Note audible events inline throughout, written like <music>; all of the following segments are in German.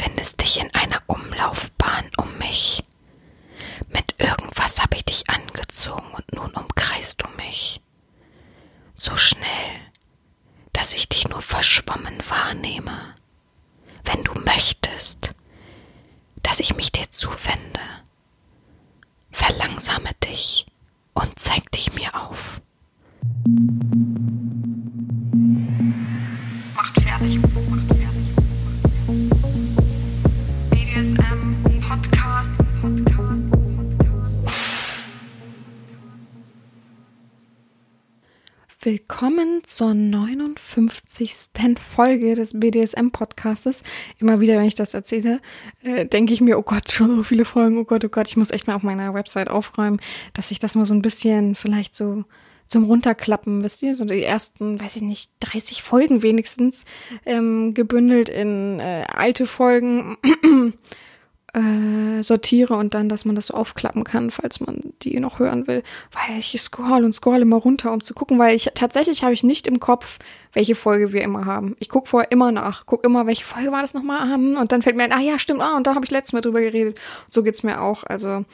befindest dich in einer Umlaufbahn um mich. Zur 59. Folge des BDSM-Podcastes. Immer wieder, wenn ich das erzähle, äh, denke ich mir, oh Gott, schon so viele Folgen, oh Gott, oh Gott, ich muss echt mal auf meiner Website aufräumen, dass ich das mal so ein bisschen vielleicht so zum Runterklappen, wisst ihr, so die ersten, weiß ich nicht, 30 Folgen wenigstens ähm, gebündelt in äh, alte Folgen äh, sortiere und dann, dass man das so aufklappen kann, falls man die noch hören will, weil ich scroll und scroll immer runter, um zu gucken, weil ich tatsächlich habe ich nicht im Kopf, welche Folge wir immer haben. Ich gucke vorher immer nach, guck immer, welche Folge war das nochmal haben und dann fällt mir ein, ah ja, stimmt, ah, und da habe ich letztes Mal drüber geredet. So geht's mir auch. Also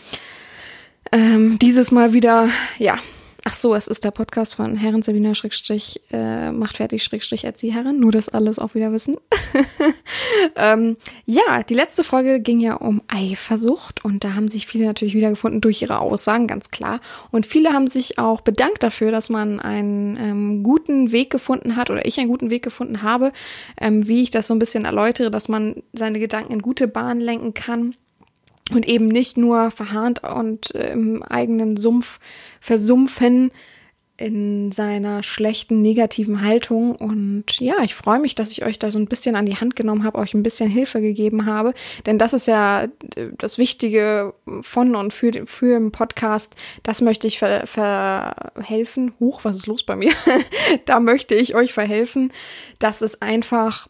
ähm, dieses Mal wieder, ja, Ach so, es ist der Podcast von Herren Sabina Schrägstrich äh, macht fertig Schrägstrich Erzieherin. Nur das alles auch wieder wissen. <laughs> ähm, ja, die letzte Folge ging ja um Eifersucht und da haben sich viele natürlich wiedergefunden durch ihre Aussagen, ganz klar. Und viele haben sich auch bedankt dafür, dass man einen ähm, guten Weg gefunden hat oder ich einen guten Weg gefunden habe, ähm, wie ich das so ein bisschen erläutere, dass man seine Gedanken in gute Bahnen lenken kann und eben nicht nur verharnt und im eigenen Sumpf versumpfen in seiner schlechten negativen Haltung und ja, ich freue mich, dass ich euch da so ein bisschen an die Hand genommen habe, euch ein bisschen Hilfe gegeben habe, denn das ist ja äh, das Wichtige von und für für im Podcast. Das möchte ich ver verhelfen. Huch, was ist los bei mir? <laughs> da möchte ich euch verhelfen, dass es einfach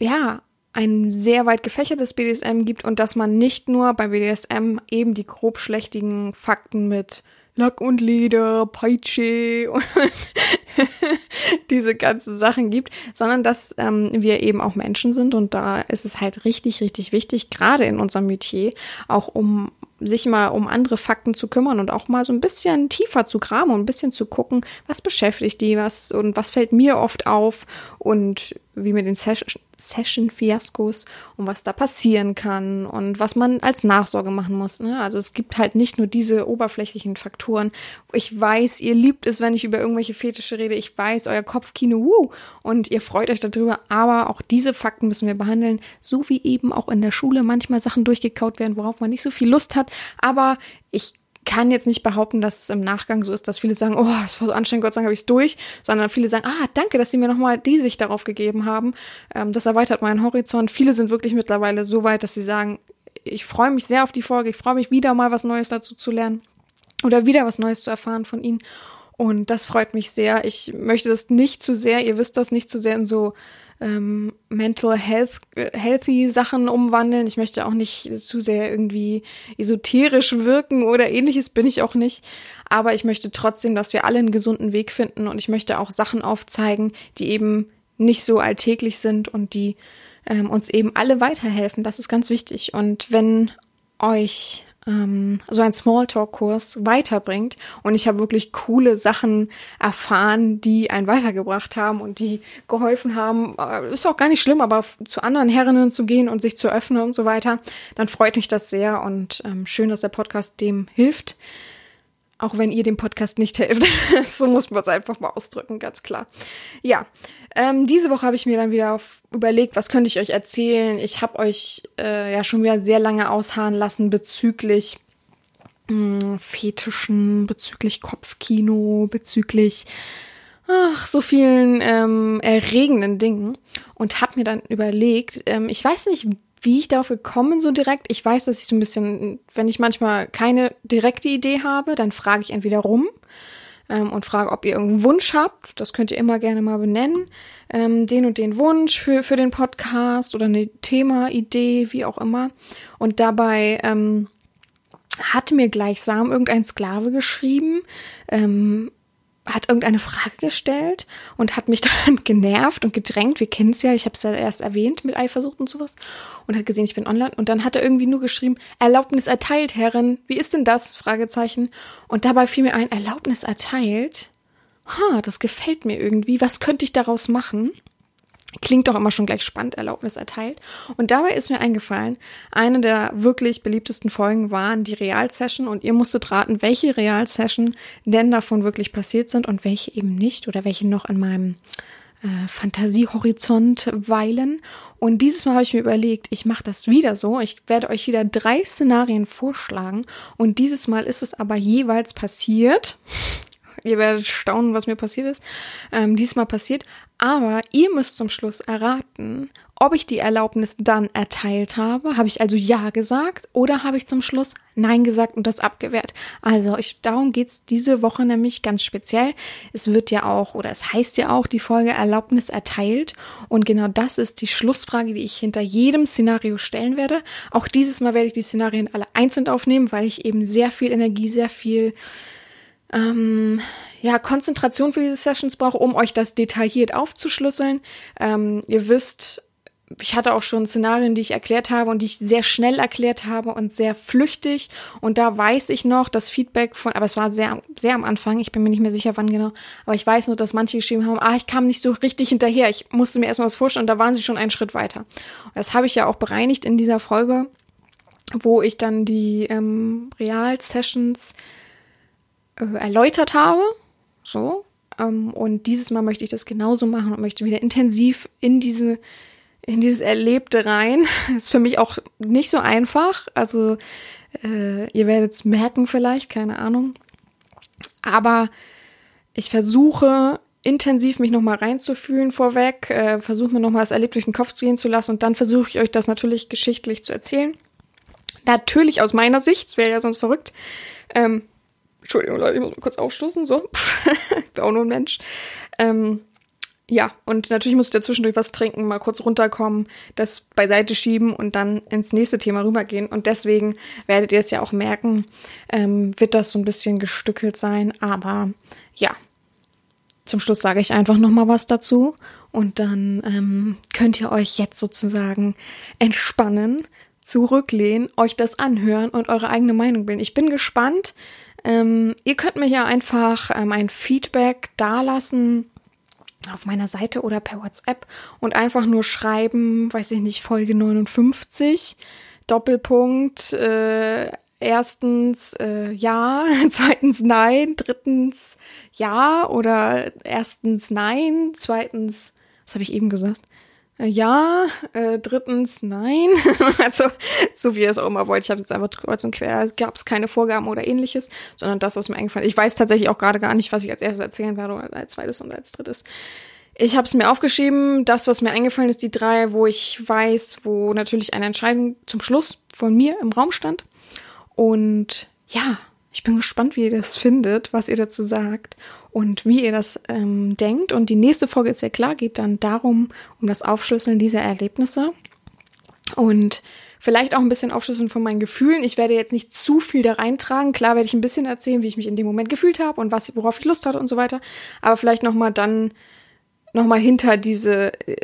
ja ein sehr weit gefächertes BDSM gibt und dass man nicht nur bei BDSM eben die grob schlechtigen Fakten mit Lack und Leder, Peitsche und <laughs> diese ganzen Sachen gibt, sondern dass ähm, wir eben auch Menschen sind und da ist es halt richtig, richtig wichtig, gerade in unserem Metier, auch um sich mal um andere Fakten zu kümmern und auch mal so ein bisschen tiefer zu graben und ein bisschen zu gucken, was beschäftigt die, was und was fällt mir oft auf und wie mit den Session-Fiaskos und was da passieren kann und was man als Nachsorge machen muss. Ne? Also es gibt halt nicht nur diese oberflächlichen Faktoren. Ich weiß, ihr liebt es, wenn ich über irgendwelche Fetische rede. Ich weiß, euer Kopfkino, wuh, und ihr freut euch darüber. Aber auch diese Fakten müssen wir behandeln, so wie eben auch in der Schule manchmal Sachen durchgekaut werden, worauf man nicht so viel Lust hat. Aber ich kann jetzt nicht behaupten, dass es im Nachgang so ist, dass viele sagen, oh, es war so anstrengend, Gott sei Dank habe ich es durch, sondern viele sagen, ah, danke, dass sie mir nochmal die Sicht darauf gegeben haben. Ähm, das erweitert meinen Horizont. Viele sind wirklich mittlerweile so weit, dass sie sagen, ich freue mich sehr auf die Folge, ich freue mich wieder mal was Neues dazu zu lernen oder wieder was Neues zu erfahren von ihnen. Und das freut mich sehr. Ich möchte das nicht zu sehr, ihr wisst das, nicht zu sehr in so ähm, mental health, äh, healthy Sachen umwandeln. Ich möchte auch nicht zu sehr irgendwie esoterisch wirken oder ähnliches bin ich auch nicht. Aber ich möchte trotzdem, dass wir alle einen gesunden Weg finden und ich möchte auch Sachen aufzeigen, die eben nicht so alltäglich sind und die ähm, uns eben alle weiterhelfen. Das ist ganz wichtig. Und wenn euch ähm, so ein Smalltalk-Kurs weiterbringt. Und ich habe wirklich coole Sachen erfahren, die einen weitergebracht haben und die geholfen haben. Äh, ist auch gar nicht schlimm, aber zu anderen Herrinnen zu gehen und sich zu öffnen und so weiter, dann freut mich das sehr und ähm, schön, dass der Podcast dem hilft. Auch wenn ihr dem Podcast nicht helft. <laughs> so muss man es einfach mal ausdrücken, ganz klar. Ja, ähm, diese Woche habe ich mir dann wieder überlegt, was könnte ich euch erzählen. Ich habe euch äh, ja schon wieder sehr lange ausharren lassen bezüglich mh, hm, Fetischen, bezüglich Kopfkino, bezüglich ach, so vielen ähm, erregenden Dingen und habe mir dann überlegt, ähm, ich weiß nicht, wie ich darauf gekommen so direkt. Ich weiß, dass ich so ein bisschen, wenn ich manchmal keine direkte Idee habe, dann frage ich entweder rum ähm, und frage, ob ihr irgendeinen Wunsch habt. Das könnt ihr immer gerne mal benennen. Ähm, den und den Wunsch für, für den Podcast oder eine Thema-Idee, wie auch immer. Und dabei ähm, hat mir gleichsam irgendein Sklave geschrieben, ähm, hat irgendeine Frage gestellt und hat mich <laughs> dann genervt und gedrängt. Wir kennen es ja, ich habe es ja erst erwähnt mit Eifersucht und sowas. Und hat gesehen, ich bin online. Und dann hat er irgendwie nur geschrieben, Erlaubnis erteilt, Herrin. Wie ist denn das? Fragezeichen. Und dabei fiel mir ein, Erlaubnis erteilt? Ha, das gefällt mir irgendwie. Was könnte ich daraus machen? Klingt doch immer schon gleich spannend, Erlaubnis erteilt. Und dabei ist mir eingefallen, eine der wirklich beliebtesten Folgen waren die Realsession und ihr musstet raten, welche Realsession denn davon wirklich passiert sind und welche eben nicht oder welche noch an meinem äh, Fantasiehorizont weilen. Und dieses Mal habe ich mir überlegt, ich mache das wieder so. Ich werde euch wieder drei Szenarien vorschlagen und dieses Mal ist es aber jeweils passiert. Ihr werdet staunen, was mir passiert ist. Ähm, diesmal passiert. Aber ihr müsst zum Schluss erraten, ob ich die Erlaubnis dann erteilt habe. Habe ich also Ja gesagt oder habe ich zum Schluss Nein gesagt und das abgewehrt? Also ich, darum geht's diese Woche nämlich ganz speziell. Es wird ja auch, oder es heißt ja auch, die Folge Erlaubnis erteilt. Und genau das ist die Schlussfrage, die ich hinter jedem Szenario stellen werde. Auch dieses Mal werde ich die Szenarien alle einzeln aufnehmen, weil ich eben sehr viel Energie, sehr viel ähm, ja, Konzentration für diese Sessions brauche, um euch das detailliert aufzuschlüsseln. Ähm, ihr wisst, ich hatte auch schon Szenarien, die ich erklärt habe und die ich sehr schnell erklärt habe und sehr flüchtig. Und da weiß ich noch das Feedback von, aber es war sehr, sehr am Anfang, ich bin mir nicht mehr sicher, wann genau, aber ich weiß nur, dass manche geschrieben haben, ah, ich kam nicht so richtig hinterher, ich musste mir erstmal was vorstellen und da waren sie schon einen Schritt weiter. Und das habe ich ja auch bereinigt in dieser Folge, wo ich dann die ähm, Real-Sessions äh, erläutert habe. So. Ähm, und dieses Mal möchte ich das genauso machen und möchte wieder intensiv in diese, in dieses Erlebte rein. <laughs> ist für mich auch nicht so einfach. Also, äh, ihr werdet es merken vielleicht, keine Ahnung. Aber ich versuche intensiv mich nochmal reinzufühlen vorweg, äh, versuche mir nochmal das Erlebte durch den Kopf gehen zu lassen und dann versuche ich euch das natürlich geschichtlich zu erzählen. Natürlich aus meiner Sicht, wäre ja sonst verrückt. Ähm, Entschuldigung, Leute, ich muss mal kurz aufstoßen, so. <laughs> ich bin auch nur ein Mensch. Ähm, ja, und natürlich muss ich dazwischendurch was trinken, mal kurz runterkommen, das beiseite schieben und dann ins nächste Thema rübergehen. Und deswegen werdet ihr es ja auch merken, ähm, wird das so ein bisschen gestückelt sein. Aber ja, zum Schluss sage ich einfach noch mal was dazu und dann ähm, könnt ihr euch jetzt sozusagen entspannen, zurücklehnen, euch das anhören und eure eigene Meinung bilden. Ich bin gespannt, ähm, ihr könnt mir ja einfach ähm, ein Feedback dalassen auf meiner Seite oder per WhatsApp und einfach nur schreiben, weiß ich nicht, Folge 59, Doppelpunkt, äh, erstens äh, ja, <laughs> zweitens nein, drittens ja oder erstens nein, zweitens, was habe ich eben gesagt? Äh, ja, äh, drittens nein. <laughs> also, so wie ihr es auch immer wollt. Ich habe jetzt einfach kreuz und quer, gab es keine Vorgaben oder ähnliches, sondern das, was mir eingefallen ist. Ich weiß tatsächlich auch gerade gar nicht, was ich als erstes erzählen werde oder als zweites und als drittes. Ich habe es mir aufgeschrieben, das, was mir eingefallen ist, die drei, wo ich weiß, wo natürlich eine Entscheidung zum Schluss von mir im Raum stand. Und ja, ich bin gespannt, wie ihr das findet, was ihr dazu sagt und wie ihr das ähm, denkt. Und die nächste Folge ist ja klar, geht dann darum, um das Aufschlüsseln dieser Erlebnisse. Und vielleicht auch ein bisschen aufschlüsseln von meinen Gefühlen. Ich werde jetzt nicht zu viel da reintragen. Klar werde ich ein bisschen erzählen, wie ich mich in dem Moment gefühlt habe und was, worauf ich Lust hatte und so weiter. Aber vielleicht nochmal dann nochmal hinter diese äh,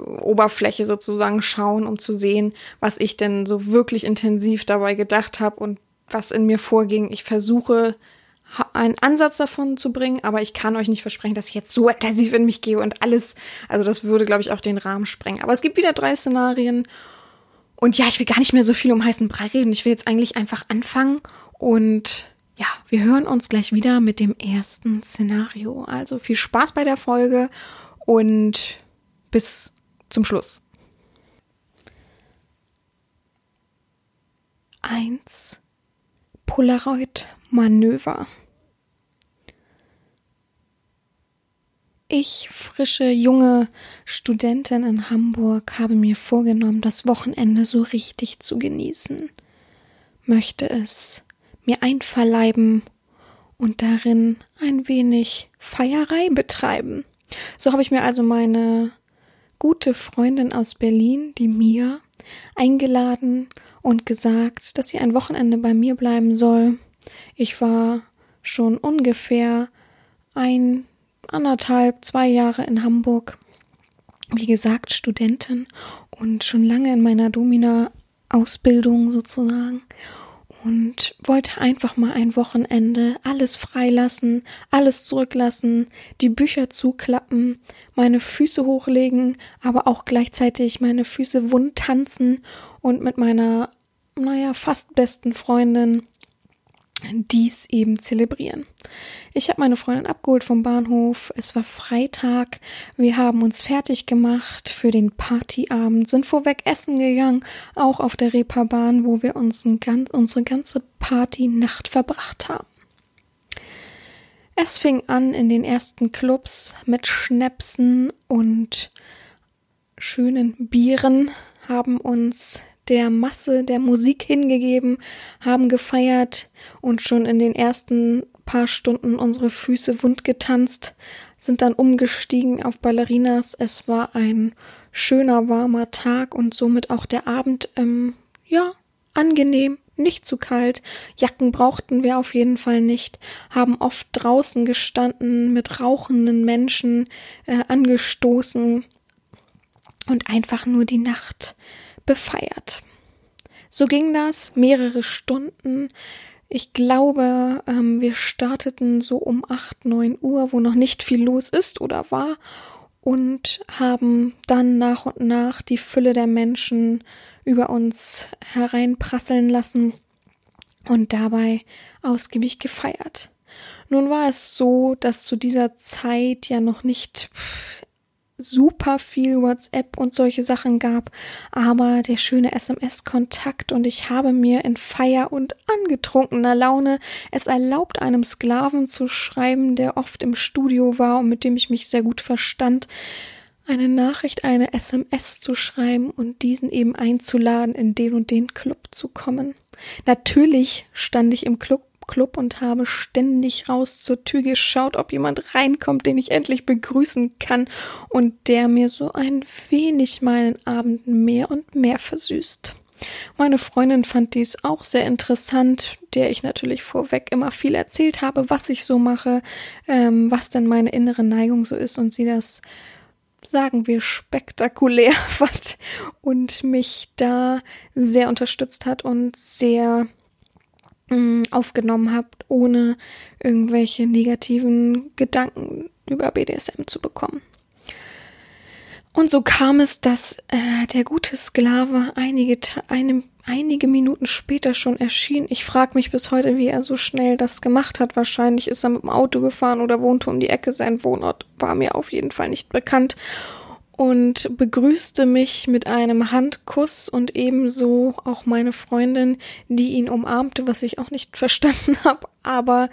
Oberfläche sozusagen schauen, um zu sehen, was ich denn so wirklich intensiv dabei gedacht habe und was in mir vorging. Ich versuche einen Ansatz davon zu bringen, aber ich kann euch nicht versprechen, dass ich jetzt so <laughs> intensiv in mich gehe und alles, also das würde, glaube ich, auch den Rahmen sprengen. Aber es gibt wieder drei Szenarien und ja, ich will gar nicht mehr so viel um heißen Brei reden. Ich will jetzt eigentlich einfach anfangen und ja, wir hören uns gleich wieder mit dem ersten Szenario. Also viel Spaß bei der Folge und bis zum Schluss. Eins. Polaroid-Manöver. Ich, frische, junge Studentin in Hamburg, habe mir vorgenommen, das Wochenende so richtig zu genießen, möchte es mir einverleiben und darin ein wenig Feierei betreiben. So habe ich mir also meine gute Freundin aus Berlin, die Mia, eingeladen und gesagt, dass sie ein Wochenende bei mir bleiben soll. Ich war schon ungefähr ein, anderthalb, zwei Jahre in Hamburg. Wie gesagt, Studentin und schon lange in meiner Domina-Ausbildung sozusagen und wollte einfach mal ein Wochenende alles freilassen, alles zurücklassen, die Bücher zuklappen, meine Füße hochlegen, aber auch gleichzeitig meine Füße wund tanzen und mit meiner, naja, fast besten Freundin dies eben zelebrieren. Ich habe meine Freundin abgeholt vom Bahnhof. Es war Freitag. Wir haben uns fertig gemacht für den Partyabend, sind vorweg essen gegangen, auch auf der Reeperbahn, wo wir uns unsere ganze Partynacht verbracht haben. Es fing an in den ersten Clubs mit Schnäpsen und schönen Bieren, haben uns der Masse der Musik hingegeben, haben gefeiert und schon in den ersten paar Stunden unsere Füße wund getanzt, sind dann umgestiegen auf Ballerinas. Es war ein schöner, warmer Tag und somit auch der Abend, ähm, ja, angenehm, nicht zu kalt. Jacken brauchten wir auf jeden Fall nicht, haben oft draußen gestanden, mit rauchenden Menschen äh, angestoßen und einfach nur die Nacht befeiert. So ging das mehrere Stunden. Ich glaube, ähm, wir starteten so um acht neun Uhr, wo noch nicht viel los ist oder war, und haben dann nach und nach die Fülle der Menschen über uns hereinprasseln lassen und dabei ausgiebig gefeiert. Nun war es so, dass zu dieser Zeit ja noch nicht super viel WhatsApp und solche Sachen gab, aber der schöne SMS-Kontakt und ich habe mir in Feier und angetrunkener Laune es erlaubt, einem Sklaven zu schreiben, der oft im Studio war und mit dem ich mich sehr gut verstand, eine Nachricht, eine SMS zu schreiben und diesen eben einzuladen, in den und den Club zu kommen. Natürlich stand ich im Club Club und habe ständig raus zur Tür geschaut, ob jemand reinkommt, den ich endlich begrüßen kann und der mir so ein wenig meinen Abend mehr und mehr versüßt. Meine Freundin fand dies auch sehr interessant, der ich natürlich vorweg immer viel erzählt habe, was ich so mache, ähm, was denn meine innere Neigung so ist und sie das sagen wir spektakulär <laughs> fand und mich da sehr unterstützt hat und sehr aufgenommen habt, ohne irgendwelche negativen Gedanken über BDSM zu bekommen. Und so kam es, dass äh, der gute Sklave einige, eine, einige Minuten später schon erschien. Ich frage mich bis heute, wie er so schnell das gemacht hat. Wahrscheinlich ist er mit dem Auto gefahren oder wohnte um die Ecke. Sein Wohnort war mir auf jeden Fall nicht bekannt und begrüßte mich mit einem Handkuss und ebenso auch meine Freundin, die ihn umarmte, was ich auch nicht <laughs> verstanden habe, aber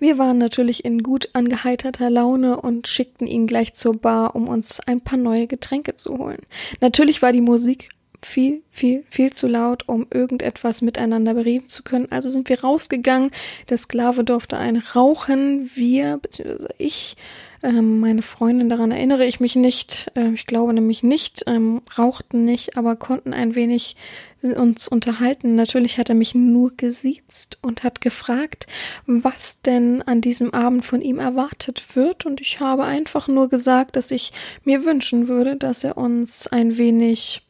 wir waren natürlich in gut angeheiterter Laune und schickten ihn gleich zur Bar, um uns ein paar neue Getränke zu holen. Natürlich war die Musik viel, viel, viel zu laut, um irgendetwas miteinander bereden zu können. Also sind wir rausgegangen. Der Sklave durfte ein rauchen. Wir, beziehungsweise ich, ähm, meine Freundin, daran erinnere ich mich nicht. Äh, ich glaube nämlich nicht, ähm, rauchten nicht, aber konnten ein wenig uns unterhalten. Natürlich hat er mich nur gesiezt und hat gefragt, was denn an diesem Abend von ihm erwartet wird. Und ich habe einfach nur gesagt, dass ich mir wünschen würde, dass er uns ein wenig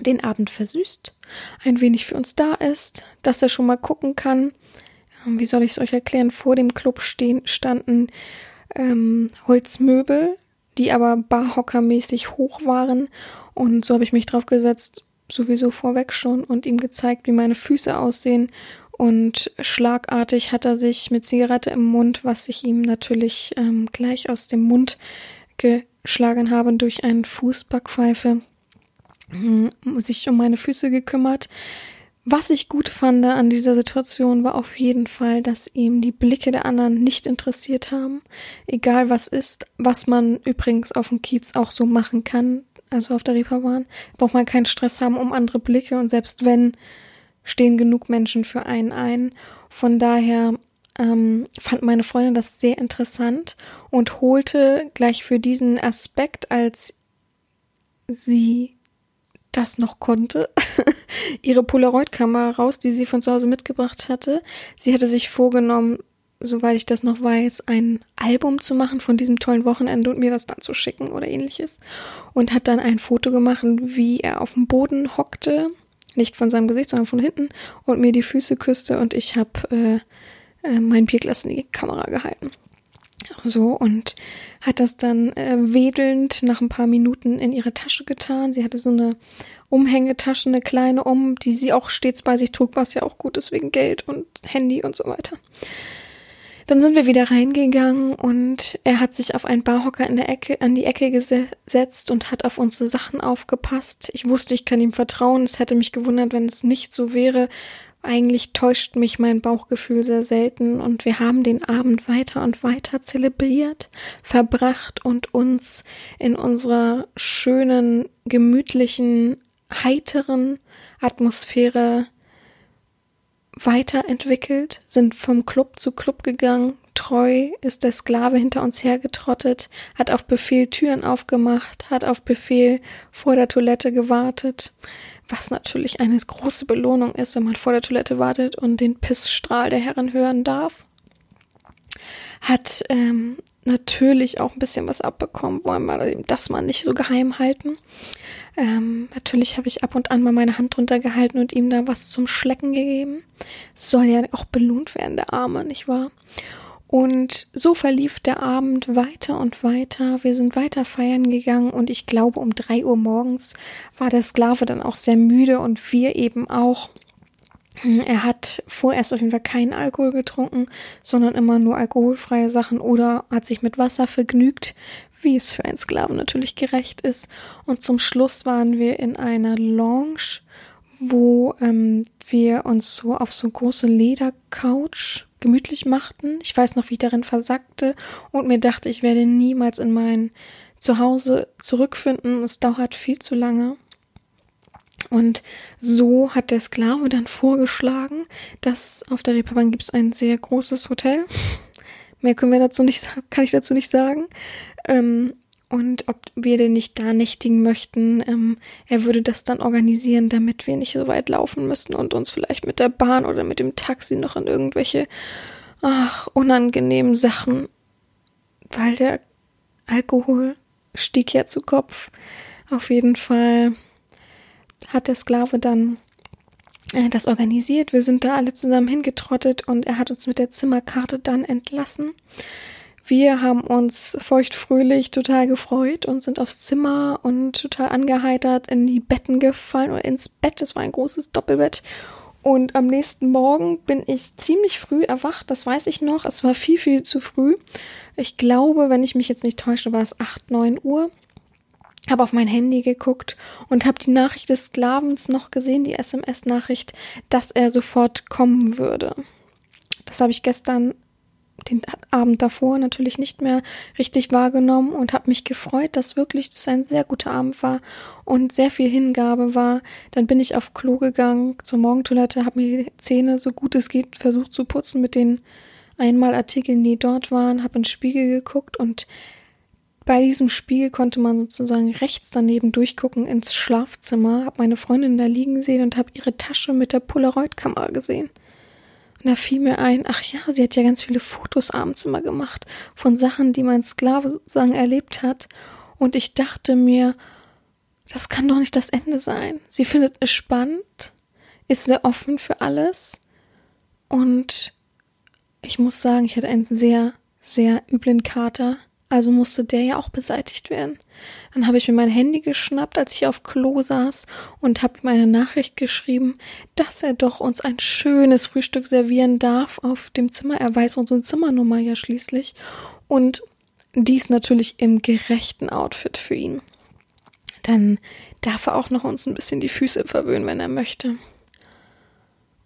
den Abend versüßt, ein wenig für uns da ist, dass er schon mal gucken kann. Ähm, wie soll ich es euch erklären? Vor dem Club stehen, standen ähm, Holzmöbel, die aber barhockermäßig hoch waren. Und so habe ich mich drauf gesetzt, sowieso vorweg schon, und ihm gezeigt, wie meine Füße aussehen. Und schlagartig hat er sich mit Zigarette im Mund, was ich ihm natürlich ähm, gleich aus dem Mund geschlagen habe durch einen Fußbackpfeife, sich um meine Füße gekümmert. Was ich gut fand an dieser Situation war auf jeden Fall, dass ihm die Blicke der anderen nicht interessiert haben. Egal was ist, was man übrigens auf dem Kiez auch so machen kann, also auf der Reeperbahn, braucht man keinen Stress haben um andere Blicke und selbst wenn, stehen genug Menschen für einen ein. Von daher ähm, fand meine Freundin das sehr interessant und holte gleich für diesen Aspekt, als sie das noch konnte, <laughs> ihre Polaroid-Kamera raus, die sie von zu Hause mitgebracht hatte. Sie hatte sich vorgenommen, soweit ich das noch weiß, ein Album zu machen von diesem tollen Wochenende und mir das dann zu schicken oder ähnliches. Und hat dann ein Foto gemacht, wie er auf dem Boden hockte, nicht von seinem Gesicht, sondern von hinten und mir die Füße küsste und ich habe äh, äh, mein Bierglas in die Kamera gehalten. So und hat das dann äh, wedelnd nach ein paar Minuten in ihre Tasche getan. Sie hatte so eine Umhängetasche, eine kleine um, die sie auch stets bei sich trug, was ja auch gut ist wegen Geld und Handy und so weiter. Dann sind wir wieder reingegangen und er hat sich auf einen Barhocker in der Ecke, an die Ecke gesetzt und hat auf unsere Sachen aufgepasst. Ich wusste, ich kann ihm vertrauen. Es hätte mich gewundert, wenn es nicht so wäre. Eigentlich täuscht mich mein Bauchgefühl sehr selten und wir haben den Abend weiter und weiter zelebriert, verbracht und uns in unserer schönen, gemütlichen, heiteren Atmosphäre weiterentwickelt, sind vom Club zu Club gegangen. Treu ist der Sklave hinter uns hergetrottet, hat auf Befehl Türen aufgemacht, hat auf Befehl vor der Toilette gewartet, was natürlich eine große Belohnung ist, wenn man vor der Toilette wartet und den Pissstrahl der Herren hören darf. Hat ähm, natürlich auch ein bisschen was abbekommen, wollen wir das mal nicht so geheim halten. Ähm, natürlich habe ich ab und an mal meine Hand drunter gehalten und ihm da was zum Schlecken gegeben. soll ja auch belohnt werden, der Arme, nicht wahr? Und so verlief der Abend weiter und weiter. Wir sind weiter feiern gegangen und ich glaube, um drei Uhr morgens war der Sklave dann auch sehr müde und wir eben auch. Er hat vorerst auf jeden Fall keinen Alkohol getrunken, sondern immer nur alkoholfreie Sachen oder hat sich mit Wasser vergnügt, wie es für einen Sklaven natürlich gerecht ist. Und zum Schluss waren wir in einer Lounge, wo ähm, wir uns so auf so große Ledercouch gemütlich machten. Ich weiß noch, wie ich darin versackte und mir dachte, ich werde niemals in mein Zuhause zurückfinden. Es dauert viel zu lange. Und so hat der Sklave dann vorgeschlagen, dass auf der Reeperbahn gibt es ein sehr großes Hotel. Mehr können wir dazu nicht, kann ich dazu nicht sagen. Ähm, und ob wir denn nicht da nächtigen möchten. Ähm, er würde das dann organisieren, damit wir nicht so weit laufen müssen und uns vielleicht mit der Bahn oder mit dem Taxi noch in irgendwelche, ach, unangenehmen Sachen, weil der Alkohol stieg ja zu Kopf. Auf jeden Fall hat der Sklave dann äh, das organisiert. Wir sind da alle zusammen hingetrottet und er hat uns mit der Zimmerkarte dann entlassen. Wir haben uns feuchtfröhlich total gefreut und sind aufs Zimmer und total angeheitert in die Betten gefallen oder ins Bett. Es war ein großes Doppelbett. Und am nächsten Morgen bin ich ziemlich früh erwacht, das weiß ich noch. Es war viel, viel zu früh. Ich glaube, wenn ich mich jetzt nicht täusche, war es 8, 9 Uhr. Habe auf mein Handy geguckt und habe die Nachricht des Sklavens noch gesehen, die SMS-Nachricht, dass er sofort kommen würde. Das habe ich gestern den Abend davor natürlich nicht mehr richtig wahrgenommen und habe mich gefreut, dass wirklich das ein sehr guter Abend war und sehr viel Hingabe war. Dann bin ich auf Klo gegangen zur Morgentoilette, habe mir die Zähne so gut es geht versucht zu putzen mit den Einmalartikeln, die dort waren, habe in den Spiegel geguckt und bei diesem Spiegel konnte man sozusagen rechts daneben durchgucken ins Schlafzimmer, habe meine Freundin da liegen sehen und habe ihre Tasche mit der Polaroid-Kamera gesehen. Und da fiel mir ein, ach ja, sie hat ja ganz viele Fotos abends immer gemacht von Sachen, die mein Sklave sozusagen erlebt hat. Und ich dachte mir, das kann doch nicht das Ende sein. Sie findet es spannend, ist sehr offen für alles. Und ich muss sagen, ich hatte einen sehr, sehr üblen Kater. Also musste der ja auch beseitigt werden. Dann habe ich mir mein Handy geschnappt, als ich auf Klo saß und habe ihm eine Nachricht geschrieben, dass er doch uns ein schönes Frühstück servieren darf auf dem Zimmer. Er weiß unsere Zimmernummer ja schließlich. Und dies natürlich im gerechten Outfit für ihn. Dann darf er auch noch uns ein bisschen die Füße verwöhnen, wenn er möchte.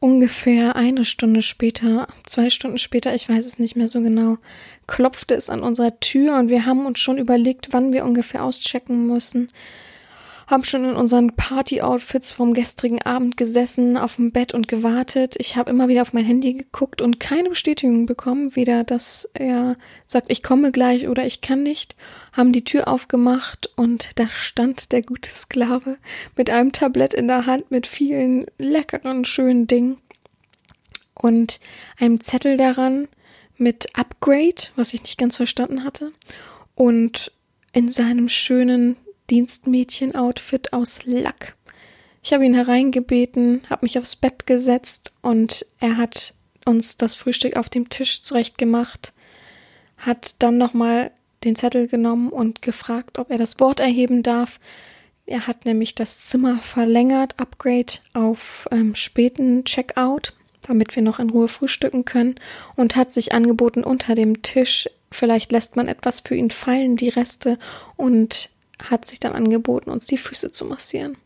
Ungefähr eine Stunde später, zwei Stunden später, ich weiß es nicht mehr so genau, klopfte es an unserer Tür und wir haben uns schon überlegt, wann wir ungefähr auschecken müssen haben schon in unseren Party-Outfits vom gestrigen Abend gesessen, auf dem Bett und gewartet. Ich habe immer wieder auf mein Handy geguckt und keine Bestätigung bekommen, weder dass er sagt, ich komme gleich oder ich kann nicht. Haben die Tür aufgemacht und da stand der gute Sklave mit einem Tablett in der Hand mit vielen leckeren, schönen Dingen und einem Zettel daran mit Upgrade, was ich nicht ganz verstanden hatte, und in seinem schönen Dienstmädchen-Outfit aus Lack. Ich habe ihn hereingebeten, habe mich aufs Bett gesetzt und er hat uns das Frühstück auf dem Tisch zurechtgemacht, hat dann nochmal den Zettel genommen und gefragt, ob er das Wort erheben darf. Er hat nämlich das Zimmer verlängert, Upgrade auf ähm, späten Checkout, damit wir noch in Ruhe frühstücken können und hat sich angeboten unter dem Tisch. Vielleicht lässt man etwas für ihn fallen, die Reste, und hat sich dann angeboten, uns die Füße zu massieren.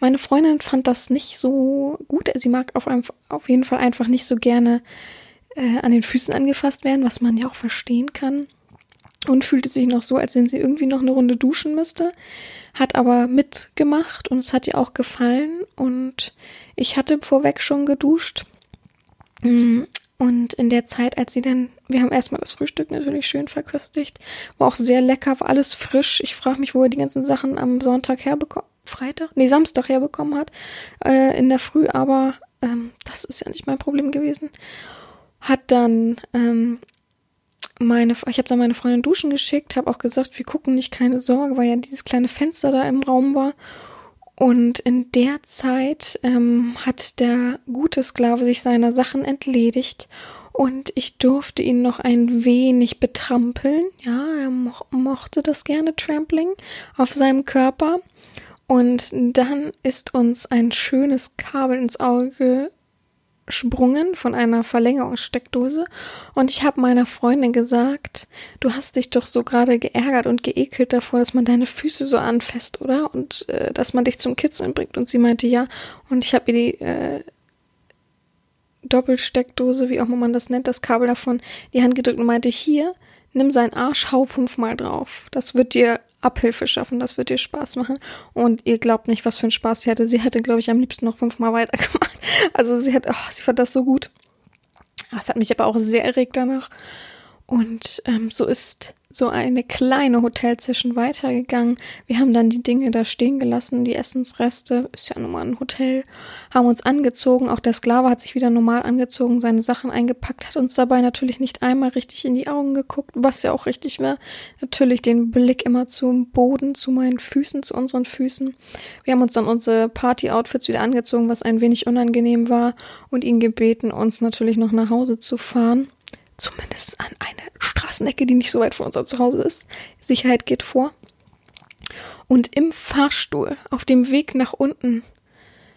Meine Freundin fand das nicht so gut. Sie mag auf, auf jeden Fall einfach nicht so gerne äh, an den Füßen angefasst werden, was man ja auch verstehen kann. Und fühlte sich noch so, als wenn sie irgendwie noch eine Runde duschen müsste. Hat aber mitgemacht und es hat ihr auch gefallen. Und ich hatte vorweg schon geduscht. Und in der Zeit, als sie dann, wir haben erstmal das Frühstück natürlich schön verköstigt, war auch sehr lecker, war alles frisch. Ich frage mich, wo er die ganzen Sachen am Sonntag herbekommt. Freitag? Nee, Samstag herbekommen hat, äh, in der Früh, aber ähm, das ist ja nicht mein Problem gewesen. Hat dann ähm, meine, ich habe dann meine Freundin duschen geschickt, habe auch gesagt, wir gucken nicht, keine Sorge, weil ja dieses kleine Fenster da im Raum war. Und in der Zeit ähm, hat der gute Sklave sich seiner Sachen entledigt und ich durfte ihn noch ein wenig betrampeln. Ja, er mo mochte das gerne, Trampling auf seinem Körper. Und dann ist uns ein schönes Kabel ins Auge gesprungen von einer Verlängerungssteckdose und ich habe meiner Freundin gesagt, du hast dich doch so gerade geärgert und geekelt davor, dass man deine Füße so anfasst, oder? Und äh, dass man dich zum Kitzeln bringt. Und sie meinte ja. Und ich habe ihr die äh, Doppelsteckdose, wie auch immer man das nennt, das Kabel davon, die Hand gedrückt und meinte, hier, nimm seinen Arsch, hau fünfmal drauf. Das wird dir Abhilfe schaffen. Das wird ihr Spaß machen. Und ihr glaubt nicht, was für einen Spaß sie hatte. Sie hätte, glaube ich, am liebsten noch fünfmal <laughs> weitergemacht. Also sie hat, oh, sie fand das so gut. Das hat mich aber auch sehr erregt danach. Und ähm, so ist so eine kleine Hotelsession weitergegangen. Wir haben dann die Dinge da stehen gelassen, die Essensreste, ist ja nun mal ein Hotel, haben uns angezogen. Auch der Sklave hat sich wieder normal angezogen, seine Sachen eingepackt, hat uns dabei natürlich nicht einmal richtig in die Augen geguckt, was ja auch richtig war. Natürlich den Blick immer zum Boden, zu meinen Füßen, zu unseren Füßen. Wir haben uns dann unsere Party-Outfits wieder angezogen, was ein wenig unangenehm war und ihn gebeten, uns natürlich noch nach Hause zu fahren zumindest an eine Straßenecke, die nicht so weit von unserem Zuhause ist. Sicherheit geht vor. Und im Fahrstuhl, auf dem Weg nach unten,